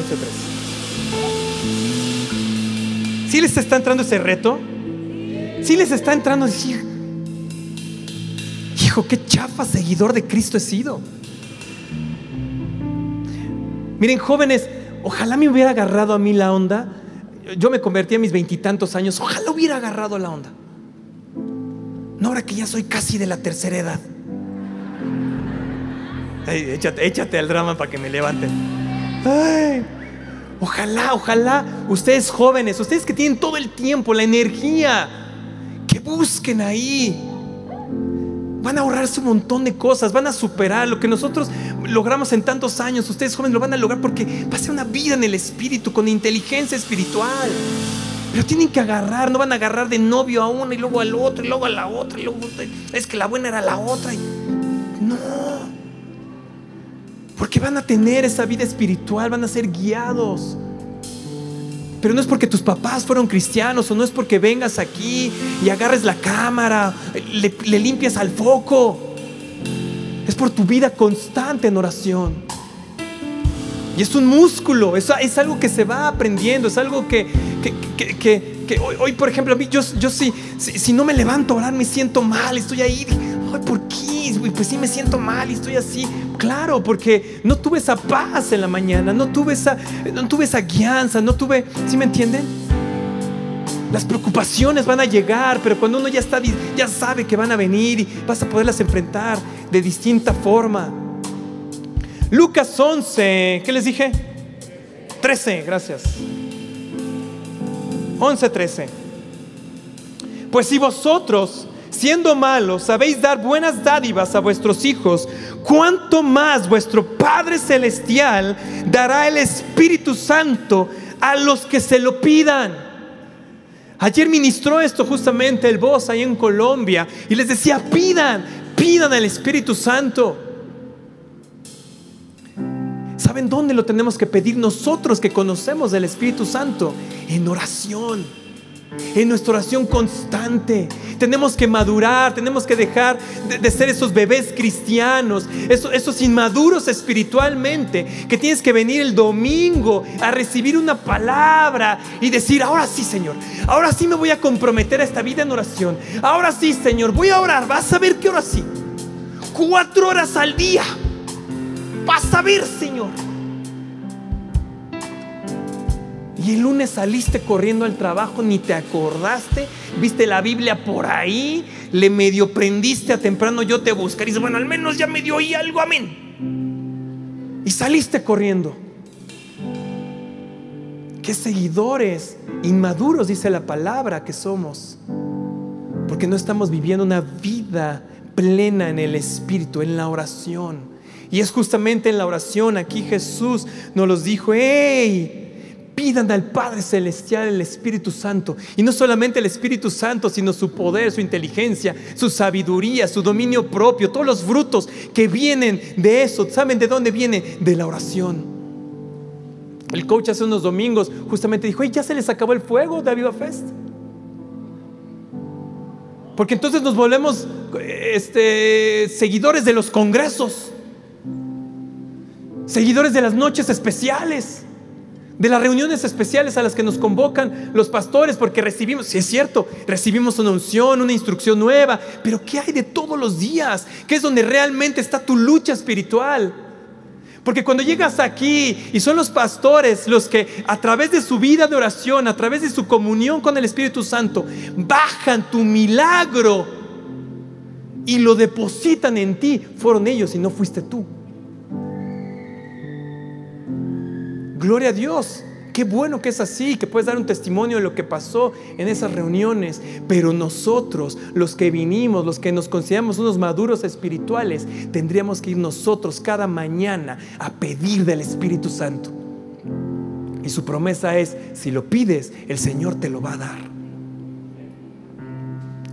Si les está entrando ese reto? Si les está entrando decir, hijo, qué chafa seguidor de Cristo he sido. Miren, jóvenes, ojalá me hubiera agarrado a mí la onda yo me convertí a mis veintitantos años, ojalá hubiera agarrado la onda. No ahora que ya soy casi de la tercera edad. Échate, échate al drama para que me levanten. ojalá, ojalá ustedes jóvenes, ustedes que tienen todo el tiempo, la energía, que busquen ahí Van a ahorrarse un montón de cosas, van a superar lo que nosotros logramos en tantos años. Ustedes jóvenes lo van a lograr porque va una vida en el espíritu, con inteligencia espiritual. Pero tienen que agarrar, no van a agarrar de novio a uno y luego al otro y luego a la otra y luego es que la buena era la otra. No. Porque van a tener esa vida espiritual, van a ser guiados. Pero no es porque tus papás fueron cristianos o no es porque vengas aquí y agarres la cámara, le, limpias al foco. Es por tu vida constante en oración. Y es un músculo, es, algo que se va aprendiendo, es algo que, hoy, por ejemplo, a mí, yo, yo sí, si, no me levanto a orar me siento mal, estoy ahí, ¿por qué? Pues sí me siento mal y estoy así. Claro, porque no tuve esa paz en la mañana, no tuve esa, no tuve esa guianza, no tuve, ¿sí me entienden? Las preocupaciones van a llegar, pero cuando uno ya está, ya sabe que van a venir y vas a poderlas enfrentar de distinta forma. Lucas 11, ¿qué les dije? 13, gracias. 11, 13. Pues si vosotros siendo malos, sabéis dar buenas dádivas a vuestros hijos, cuánto más vuestro Padre Celestial dará el Espíritu Santo a los que se lo pidan. Ayer ministró esto justamente el voz ahí en Colombia y les decía, pidan, pidan al Espíritu Santo. ¿Saben dónde lo tenemos que pedir nosotros que conocemos del Espíritu Santo? En oración en nuestra oración constante. Tenemos que madurar, tenemos que dejar de, ser esos bebés cristianos, esos, esos, inmaduros espiritualmente, que tienes que venir el domingo a recibir una palabra y decir, ahora sí Señor, ahora sí me voy a comprometer a esta vida en oración, ahora sí Señor, voy a orar, vas a ver qué hora sí, cuatro horas al día, vas a ver Señor. Y el lunes saliste corriendo al trabajo, ni te acordaste, viste la Biblia por ahí, le medio prendiste a temprano, yo te buscaré. Y bueno, al menos ya me dio ahí algo, amén. Y saliste corriendo. Qué seguidores inmaduros, dice la palabra, que somos. Porque no estamos viviendo una vida plena en el Espíritu, en la oración. Y es justamente en la oración, aquí Jesús nos los dijo, hey, pidan al Padre Celestial el Espíritu Santo. Y no solamente el Espíritu Santo, sino su poder, su inteligencia, su sabiduría, su dominio propio, todos los frutos que vienen de eso. ¿Saben de dónde viene? De la oración. El coach hace unos domingos justamente dijo, ya se les acabó el fuego de Aviva Fest. Porque entonces nos volvemos este, seguidores de los congresos, seguidores de las noches especiales de las reuniones especiales a las que nos convocan los pastores, porque recibimos, si es cierto, recibimos una unción, una instrucción nueva, pero ¿qué hay de todos los días? ¿Qué es donde realmente está tu lucha espiritual? Porque cuando llegas aquí y son los pastores los que a través de su vida de oración, a través de su comunión con el Espíritu Santo, bajan tu milagro y lo depositan en ti, fueron ellos y no fuiste tú. Gloria a Dios. Qué bueno que es así, que puedes dar un testimonio de lo que pasó en esas reuniones. Pero nosotros, los que vinimos, los que nos consideramos unos maduros espirituales, tendríamos que ir nosotros cada mañana a pedir del Espíritu Santo. Y su promesa es, si lo pides, el Señor te lo va a dar.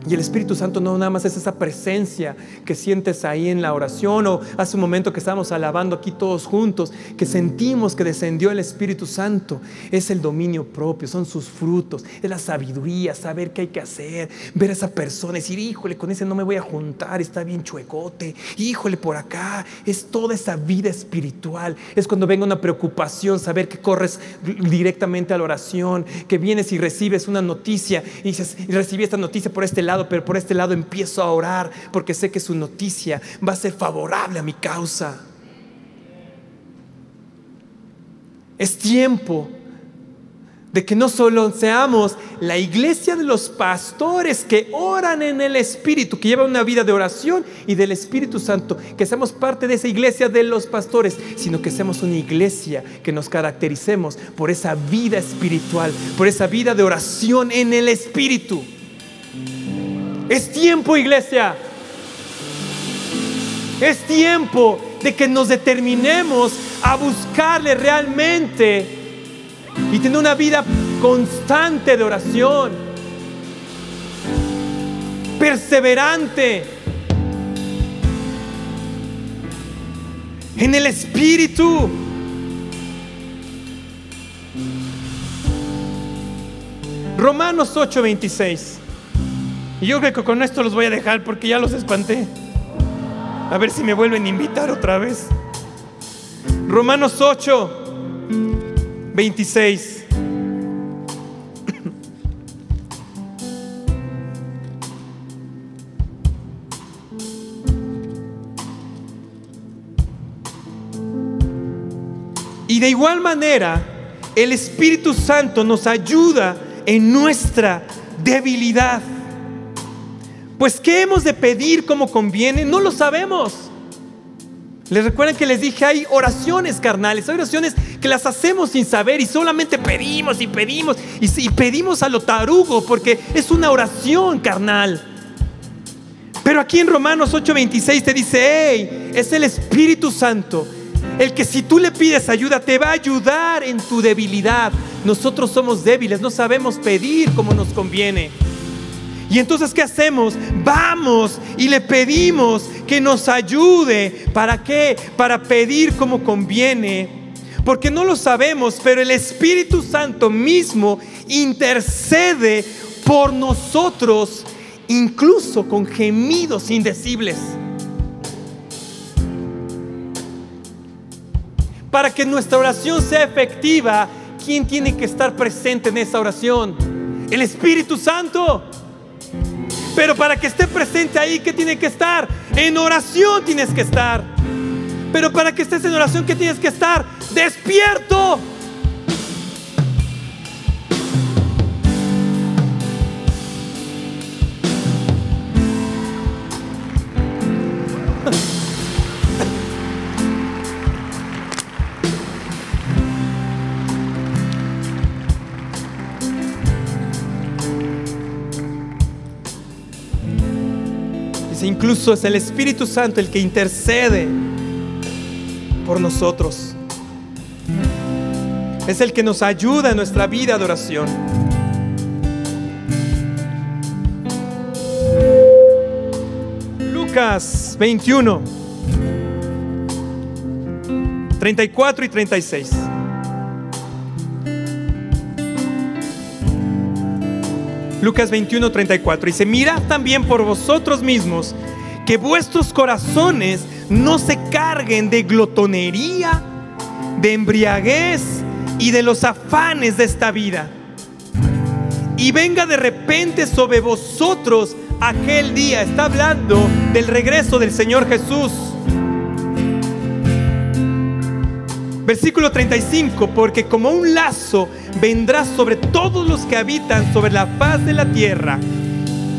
Y el Espíritu Santo no nada más es esa presencia que sientes ahí en la oración o hace un momento que estábamos alabando aquí todos juntos, que sentimos que descendió el Espíritu Santo. Es el dominio propio, son sus frutos, es la sabiduría, saber qué hay que hacer, ver a esa persona, decir, híjole, con ese no me voy a juntar, está bien chuecote, híjole, por acá. Es toda esa vida espiritual. Es cuando venga una preocupación, saber que corres directamente a la oración, que vienes y recibes una noticia y dices, recibí esta noticia por este lado pero por este lado empiezo a orar porque sé que su noticia va a ser favorable a mi causa. Es tiempo de que no solo seamos la iglesia de los pastores que oran en el Espíritu, que llevan una vida de oración y del Espíritu Santo, que seamos parte de esa iglesia de los pastores, sino que seamos una iglesia que nos caractericemos por esa vida espiritual, por esa vida de oración en el Espíritu. Es tiempo, iglesia. Es tiempo de que nos determinemos a buscarle realmente y tener una vida constante de oración, perseverante en el Espíritu. Romanos 8:26. Y yo creo que con esto los voy a dejar porque ya los espanté. A ver si me vuelven a invitar otra vez. Romanos 8, 26. Y de igual manera, el Espíritu Santo nos ayuda en nuestra debilidad. Pues ¿qué hemos de pedir como conviene? No lo sabemos. Les recuerdan que les dije, hay oraciones carnales, hay oraciones que las hacemos sin saber y solamente pedimos y pedimos y, pedimos a lo tarugo porque es una oración carnal. Pero aquí en Romanos 8:26 te dice, hey, es el Espíritu Santo el que si tú le pides ayuda te va a ayudar en tu debilidad. Nosotros somos débiles, no sabemos pedir como nos conviene. Y entonces, ¿qué hacemos? Vamos y le pedimos que nos ayude. ¿Para qué? Para pedir como conviene. Porque no lo sabemos, pero el Espíritu Santo mismo intercede por nosotros, incluso con gemidos indecibles. Para que nuestra oración sea efectiva, ¿quién tiene que estar presente en esa oración? El Espíritu Santo. Pero para que esté presente ahí, ¿qué tiene que estar? En oración tienes que estar. Pero para que estés en oración, ¿qué tienes que estar? Despierto. Incluso es el Espíritu Santo el que intercede por nosotros. Es el que nos ayuda en nuestra vida de oración. Lucas 21, 34 y 36. Lucas 21, 34. Dice, mirad también por vosotros mismos que vuestros corazones no se carguen de glotonería, de embriaguez y de los afanes de esta vida. Y venga de repente sobre vosotros aquel día. Está hablando del regreso del Señor Jesús. Versículo 35, porque como un lazo vendrá sobre todos los que habitan sobre la faz de la tierra.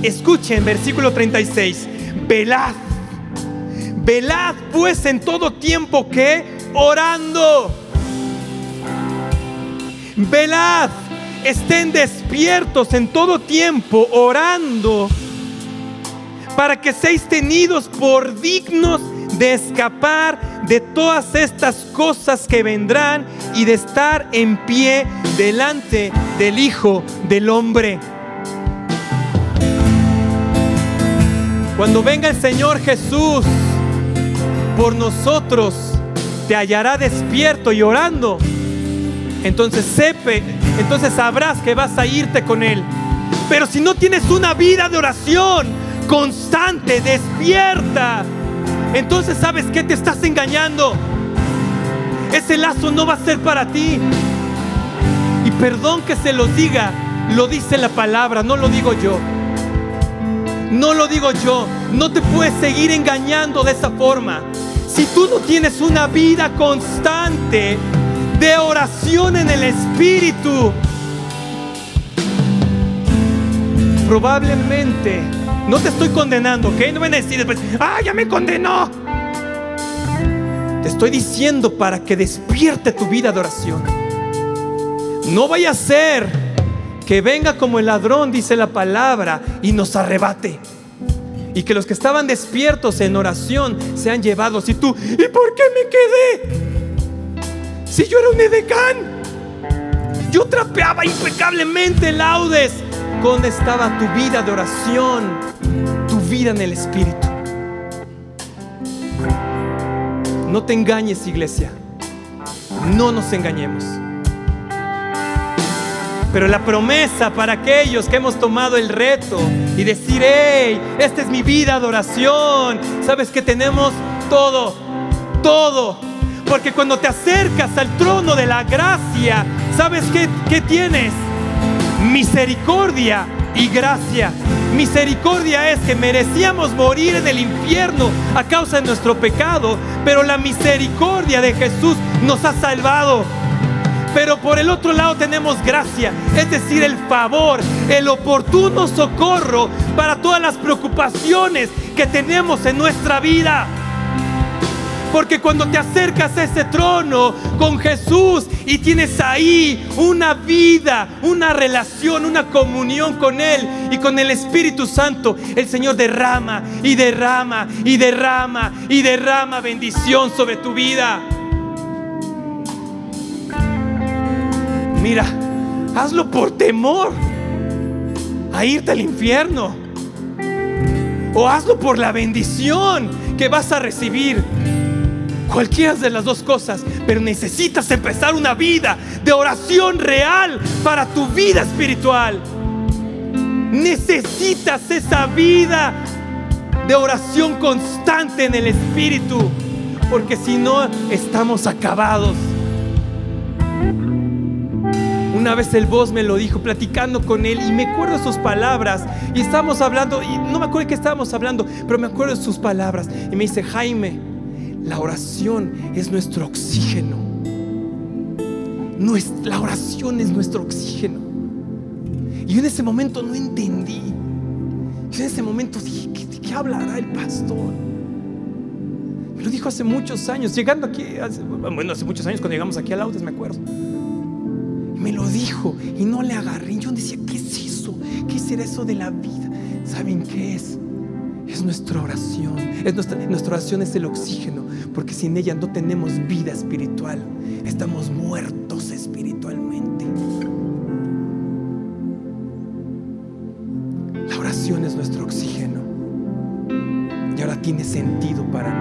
Escuchen, versículo 36, velad, velad pues en todo tiempo que orando. Velad, estén despiertos en todo tiempo orando para que seáis tenidos por dignos de escapar de todas estas cosas que vendrán y de estar en pie delante del Hijo del Hombre. Cuando venga el Señor Jesús por nosotros, te hallará despierto y orando. Entonces sepe, entonces sabrás que vas a irte con Él. Pero si no tienes una vida de oración constante, despierta, entonces sabes que te estás engañando. Ese lazo no va a ser para ti. Y perdón que se los diga, lo dice la palabra, no lo digo yo. No lo digo yo. No te puedes seguir engañando de esa forma. Si tú no tienes una vida constante de oración en el Espíritu, probablemente no te estoy condenando, ¿ok? No a decir después, ¡ah, ya me condenó! Te estoy diciendo para que despierte tu vida de oración. No vaya a ser que venga como el ladrón, dice la palabra, y nos arrebate. Y que los que estaban despiertos en oración sean llevados. Y tú, ¿y por qué me quedé? Si yo era un edecán. Yo trapeaba impecablemente laudes. ¿Dónde estaba tu vida de oración? vida en el Espíritu. No te engañes, iglesia. No nos engañemos. Pero la promesa para aquellos que hemos tomado el reto y decir, hey, esta es mi vida de oración, sabes que tenemos todo, todo. Porque cuando te acercas al trono de la gracia, ¿sabes qué, qué tienes? Misericordia y gracia. Misericordia es que merecíamos morir en el infierno a causa de nuestro pecado, pero la misericordia de Jesús nos ha salvado. Pero por el otro lado tenemos gracia, es decir, el favor, el oportuno socorro para todas las preocupaciones que tenemos en nuestra vida. Porque cuando te acercas a ese trono con Jesús y tienes ahí una vida, una relación, una comunión con Él y con el Espíritu Santo, el Señor derrama y derrama y derrama y derrama bendición sobre tu vida. Mira, hazlo por temor a irte al infierno. O hazlo por la bendición que vas a recibir. Cualquiera de las dos cosas, pero necesitas empezar una vida de oración real para tu vida espiritual. Necesitas esa vida de oración constante en el Espíritu, porque si no, estamos acabados. Una vez el voz me lo dijo, platicando con él, y me acuerdo de sus palabras. Y estábamos hablando, y no me acuerdo de qué estábamos hablando, pero me acuerdo de sus palabras. Y me dice, Jaime, la oración es nuestro oxígeno. la oración es nuestro oxígeno. Y yo en ese momento no entendí. Yo en ese momento dije, ¿qué, qué hablará el pastor? Me lo dijo hace muchos años, llegando aquí, bueno, hace muchos años cuando llegamos aquí a Laudes, me acuerdo me lo dijo y no le agarré. Yo decía, ¿qué es eso? ¿Qué será eso de la vida? ¿Saben qué es? Es nuestra oración. Es nuestra, nuestra oración es el oxígeno, porque sin ella no tenemos vida espiritual. Estamos muertos espiritualmente. La oración es nuestro oxígeno. Y ahora tiene sentido para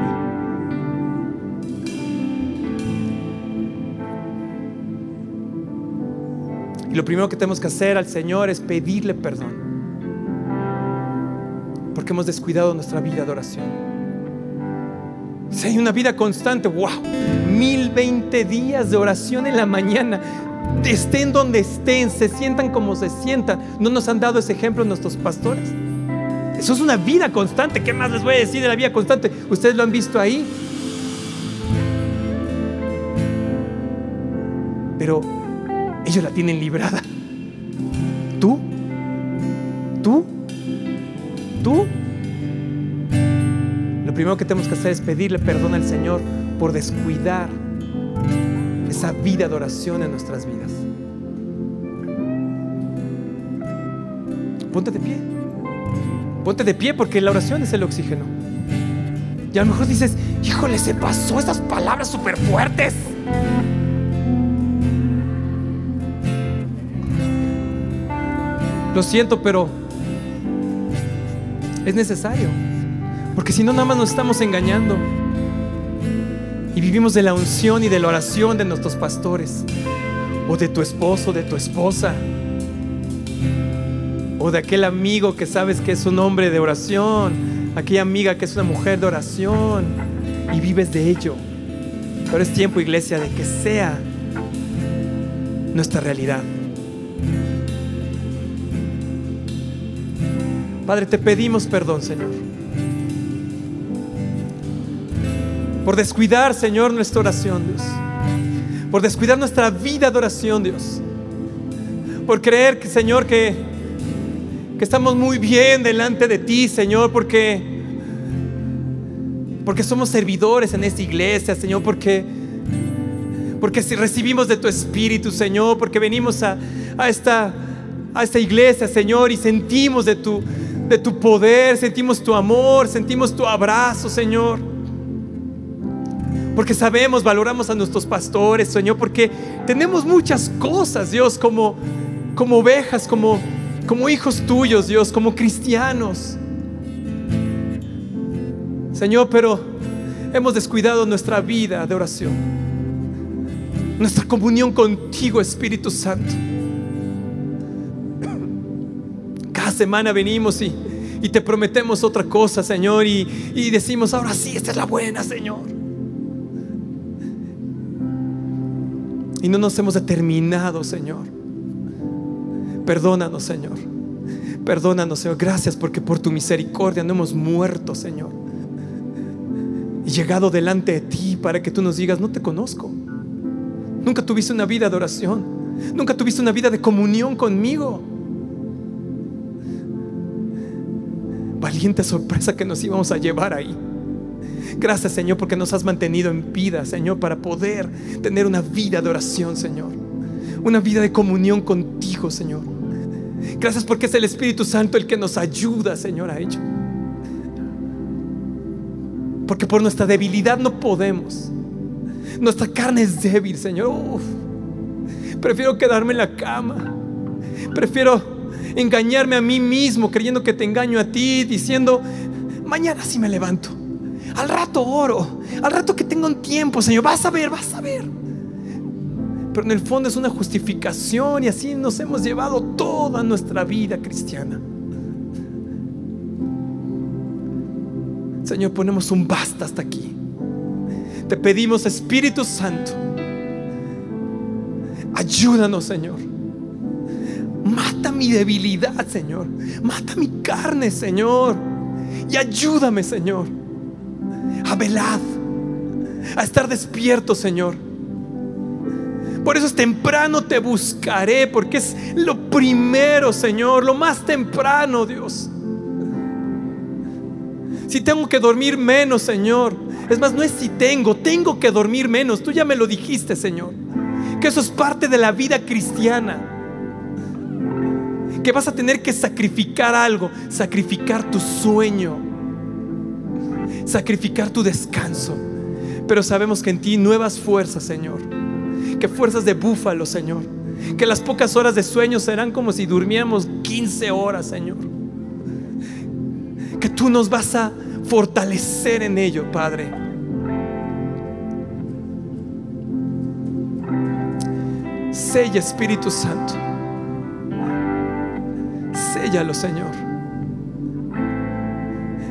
mí. lo primero que tenemos que hacer al Señor es pedirle perdón. Porque hemos descuidado nuestra vida de oración. Si hay una vida constante, wow, mil veinte días de oración en la mañana, estén donde estén, se sientan como se sientan. ¿No nos han dado ese ejemplo nuestros pastores? Eso es una vida constante. ¿Qué más les voy a decir de la vida constante? Ustedes lo han visto ahí. Pero ellos la tienen librada. Primero que tenemos que hacer es pedirle perdón al Señor por descuidar esa vida de oración en nuestras vidas. Ponte de pie. Ponte de pie porque la oración es el oxígeno. Y a lo mejor dices, híjole, se pasó esas palabras súper fuertes. Lo siento, pero es necesario. Porque si no, nada más nos estamos engañando. Y vivimos de la unción y de la oración de nuestros pastores. O de tu esposo, de tu esposa. O de aquel amigo que sabes que es un hombre de oración. Aquella amiga que es una mujer de oración. Y vives de ello. Pero es tiempo, iglesia, de que sea nuestra realidad. Padre, te pedimos perdón, Señor. Por descuidar, Señor, nuestra oración, Dios. Por descuidar nuestra vida de oración, Dios. Por creer Señor, que, que estamos muy bien delante de ti, Señor, porque porque somos servidores en esta iglesia, Señor, porque porque recibimos de tu espíritu, Señor, porque venimos a, a, esta a esta iglesia, Señor, y sentimos de tu de tu poder, sentimos tu amor, sentimos tu abrazo, Señor. Porque sabemos, valoramos a nuestros pastores, Señor, porque tenemos muchas cosas, Dios, como, como ovejas, como, como hijos tuyos, Dios, como cristianos. Señor, pero hemos descuidado nuestra vida de oración, nuestra comunión contigo, Espíritu Santo. semana venimos y, y te prometemos otra cosa, Señor, y, y decimos, ahora sí, esta es la buena, Señor. Y no nos hemos determinado, Señor. Perdónanos, Señor. Perdónanos, Señor. Gracias porque por tu misericordia no hemos muerto, Señor. Y llegado delante de ti para que tú nos digas, no te conozco. Nunca tuviste una vida de oración. Nunca tuviste una vida de comunión conmigo. valiente sorpresa que nos íbamos a llevar ahí. Gracias, Señor, porque nos has mantenido en vida, Señor, para poder tener una vida de oración, Señor. Una vida de comunión contigo, Señor. Gracias porque es el Espíritu Santo el que nos ayuda, Señor, a ello. Porque por nuestra debilidad no podemos. Nuestra carne es débil, Señor. prefiero quedarme en la cama. Prefiero engañarme a mí mismo creyendo que te engaño a ti, diciendo, mañana sí me levanto. Al rato oro. Al rato que tengo un tiempo, Señor. Vas a ver, vas a ver. Pero en el fondo es una justificación y así nos hemos llevado toda nuestra vida cristiana. Señor, ponemos un basta hasta aquí. Te pedimos, Espíritu Santo, ayúdanos, Señor. Mata mi debilidad, Señor. Mata mi carne, Señor. Y ayúdame, Señor, a velar, a estar despierto, Señor. Por eso es temprano te buscaré, porque es lo primero, Señor, lo más temprano, Dios. Si tengo que dormir menos, Señor. Es más, no es si tengo, tengo que dormir menos. Tú ya me lo dijiste, Señor. Que eso es parte de la vida cristiana. Que vas a tener que sacrificar algo, sacrificar tu sueño, sacrificar tu descanso. Pero sabemos que en ti nuevas fuerzas, Señor. Que fuerzas de búfalo, Señor. Que las pocas horas de sueño serán como si durmiéramos 15 horas, Señor que tú nos vas a fortalecer en ello, Padre. Sella, Espíritu Santo. Séllalo, Señor.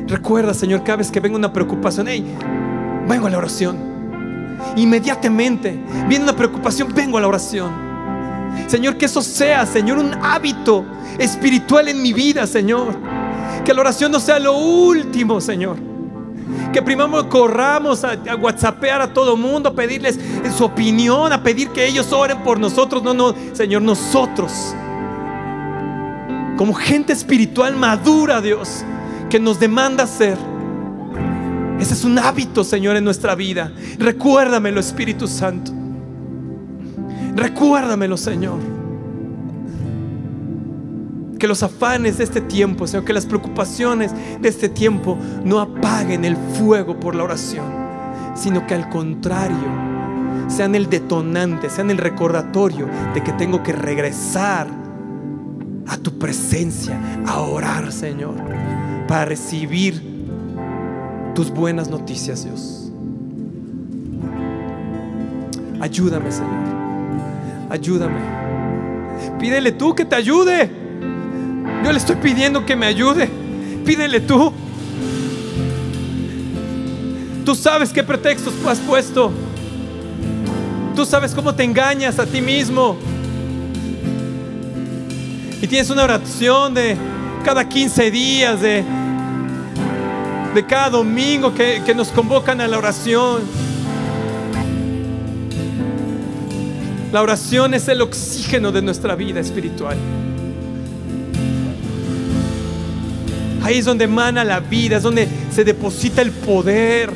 Recuerda, Señor, cada vez que venga una preocupación, hey, vengo a la oración. Inmediatamente viene una preocupación, vengo a la oración. Señor, que eso sea, Señor, un hábito espiritual en mi vida, Señor. Que la oración no sea lo último, Señor. Que primero corramos a, a whatsappear a todo mundo, a pedirles su opinión, a pedir que ellos oren por nosotros. No, no, Señor, nosotros, como gente espiritual madura, Dios, que nos demanda ser. Ese es un hábito, Señor, en nuestra vida. Recuérdamelo, Espíritu Santo. Recuérdamelo, Señor. Que los afanes de este tiempo, Señor, que las preocupaciones de este tiempo no apaguen el fuego por la oración, sino que al contrario, sean el detonante, sean el recordatorio de que tengo que regresar a tu presencia, a orar, Señor, para recibir tus buenas noticias, Dios. Ayúdame, Señor. Ayúdame. Pídele tú que te ayude. Yo le estoy pidiendo que me ayude. Pídele tú. Tú sabes qué pretextos has puesto. Tú sabes cómo te engañas a ti mismo. Y tienes una oración de cada 15 días, de, de cada domingo que, que nos convocan a la oración. La oración es el oxígeno de nuestra vida espiritual. Ahí es donde emana la vida, es donde se deposita el poder,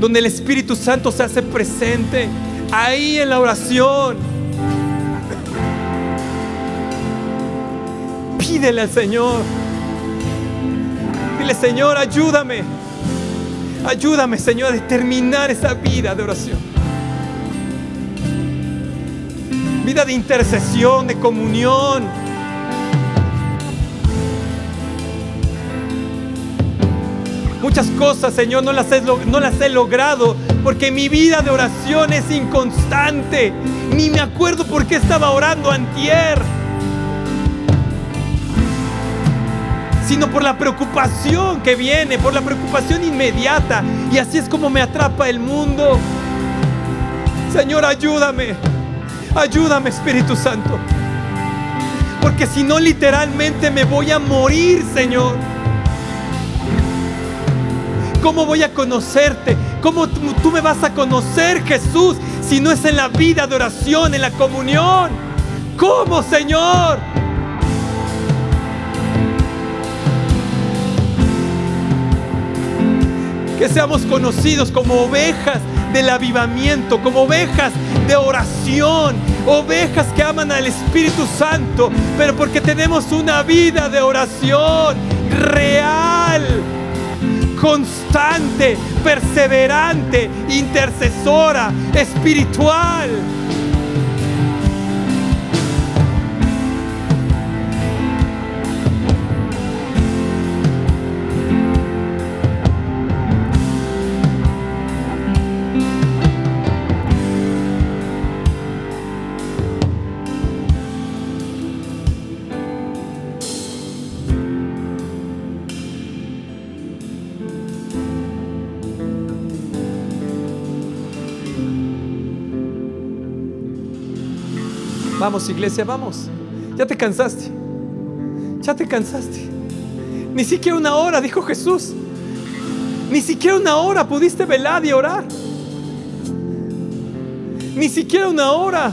donde el Espíritu Santo se hace presente. Ahí en la oración. Pídele al Señor. Señor, ayúdame. Ayúdame, Señor, a determinar esa vida de oración. Vida de intercesión, de comunión Muchas cosas, Señor, no las, he, no las he logrado porque mi vida de oración es inconstante. Ni me acuerdo por qué estaba orando antier. Sino por la preocupación que viene, por la preocupación inmediata. Y así es como me atrapa el mundo. Señor, ayúdame. Ayúdame, Espíritu Santo. Porque si no, literalmente me voy a morir, Señor. ¿Cómo voy a conocerte? ¿Cómo tú me vas a conocer, Jesús, si no es en la vida de oración, en la comunión? ¿Cómo, Señor? Que seamos conocidos como ovejas del avivamiento, como ovejas de oración, ovejas que aman al Espíritu Santo, pero porque tenemos una vida de oración real, constante, perseverante, intercesora, espiritual. Vamos, iglesia, vamos. Ya te cansaste. Ya te cansaste. Ni siquiera una hora, dijo Jesús. Ni siquiera una hora pudiste velar y orar. Ni siquiera una hora.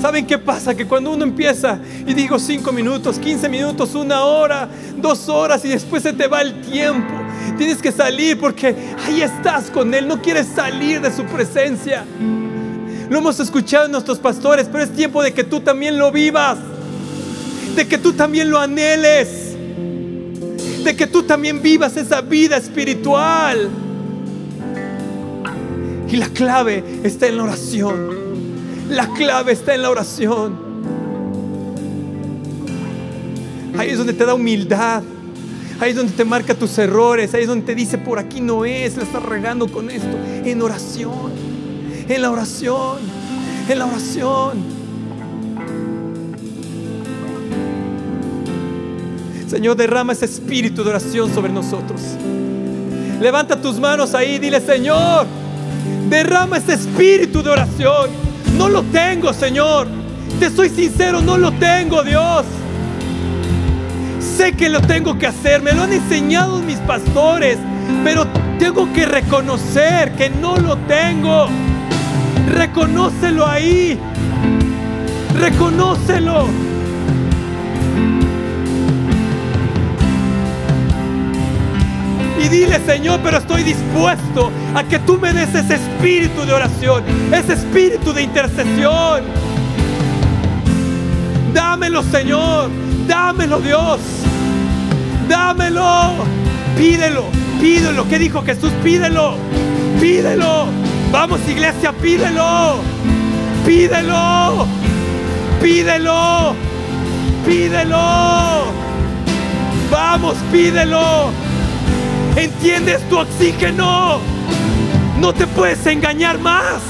¿Saben qué pasa? Que cuando uno empieza y digo cinco minutos, 15 minutos, una hora, dos horas y después se te va el tiempo. Tienes que salir porque ahí estás con Él, no quieres salir de su presencia. Lo hemos escuchado en nuestros pastores, pero es tiempo de que tú también lo vivas, de que tú también lo anheles, de que tú también vivas esa vida espiritual. Y la clave está en la oración. La clave está en la oración. Ahí es donde te da humildad. Ahí es donde te marca tus errores. Ahí es donde te dice, por aquí no es, la estás regando con esto. En oración en la oración, en la oración. Señor, derrama ese espíritu de oración sobre nosotros. Levanta tus manos ahí y dile, Señor, derrama ese espíritu de oración. No lo tengo, Señor. Te soy sincero, no lo tengo, Dios. Sé que lo tengo que hacer, me lo han enseñado mis pastores, pero tengo que reconocer que no lo tengo. Reconócelo ahí. Reconócelo. Y dile, Señor, pero estoy dispuesto a que tú me des ese espíritu de oración, ese espíritu de intercesión. Dámelo, Señor. Dámelo, Dios. Dámelo. Pídelo. Pídelo. ¿Qué dijo Jesús? Pídelo. Pídelo. Vamos iglesia, pídelo. Pídelo. Pídelo. Pídelo. Vamos, pídelo. ¿Entiendes tu oxígeno? No te puedes engañar más.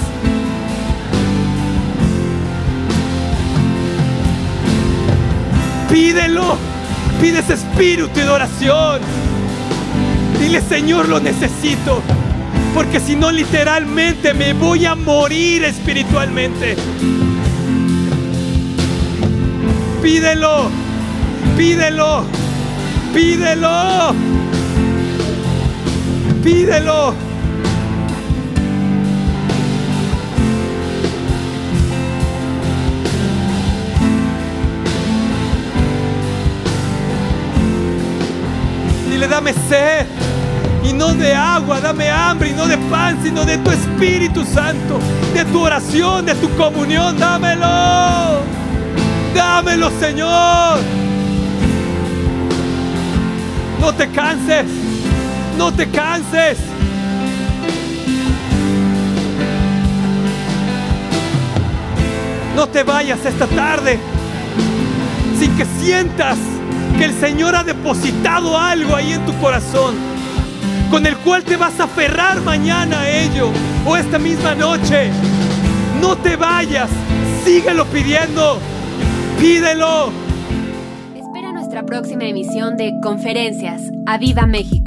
Pídelo. Pide ese espíritu de oración. Dile, Señor, lo necesito. Porque si no, literalmente me voy a morir espiritualmente. Pídelo, pídelo, pídelo, pídelo. Dile, dame sed y no de agua, dame hambre y no de pan, sino de tu Espíritu Santo, de tu oración, de tu comunión, dámelo. Dámelo, Señor. No te canses, no te canses. No te vayas esta tarde sin que sientas que el Señor ha depositado algo ahí en tu corazón con el cual te vas a aferrar mañana a ello o esta misma noche. No te vayas, síguelo pidiendo, pídelo. Espera nuestra próxima emisión de Conferencias. ¡A Viva México!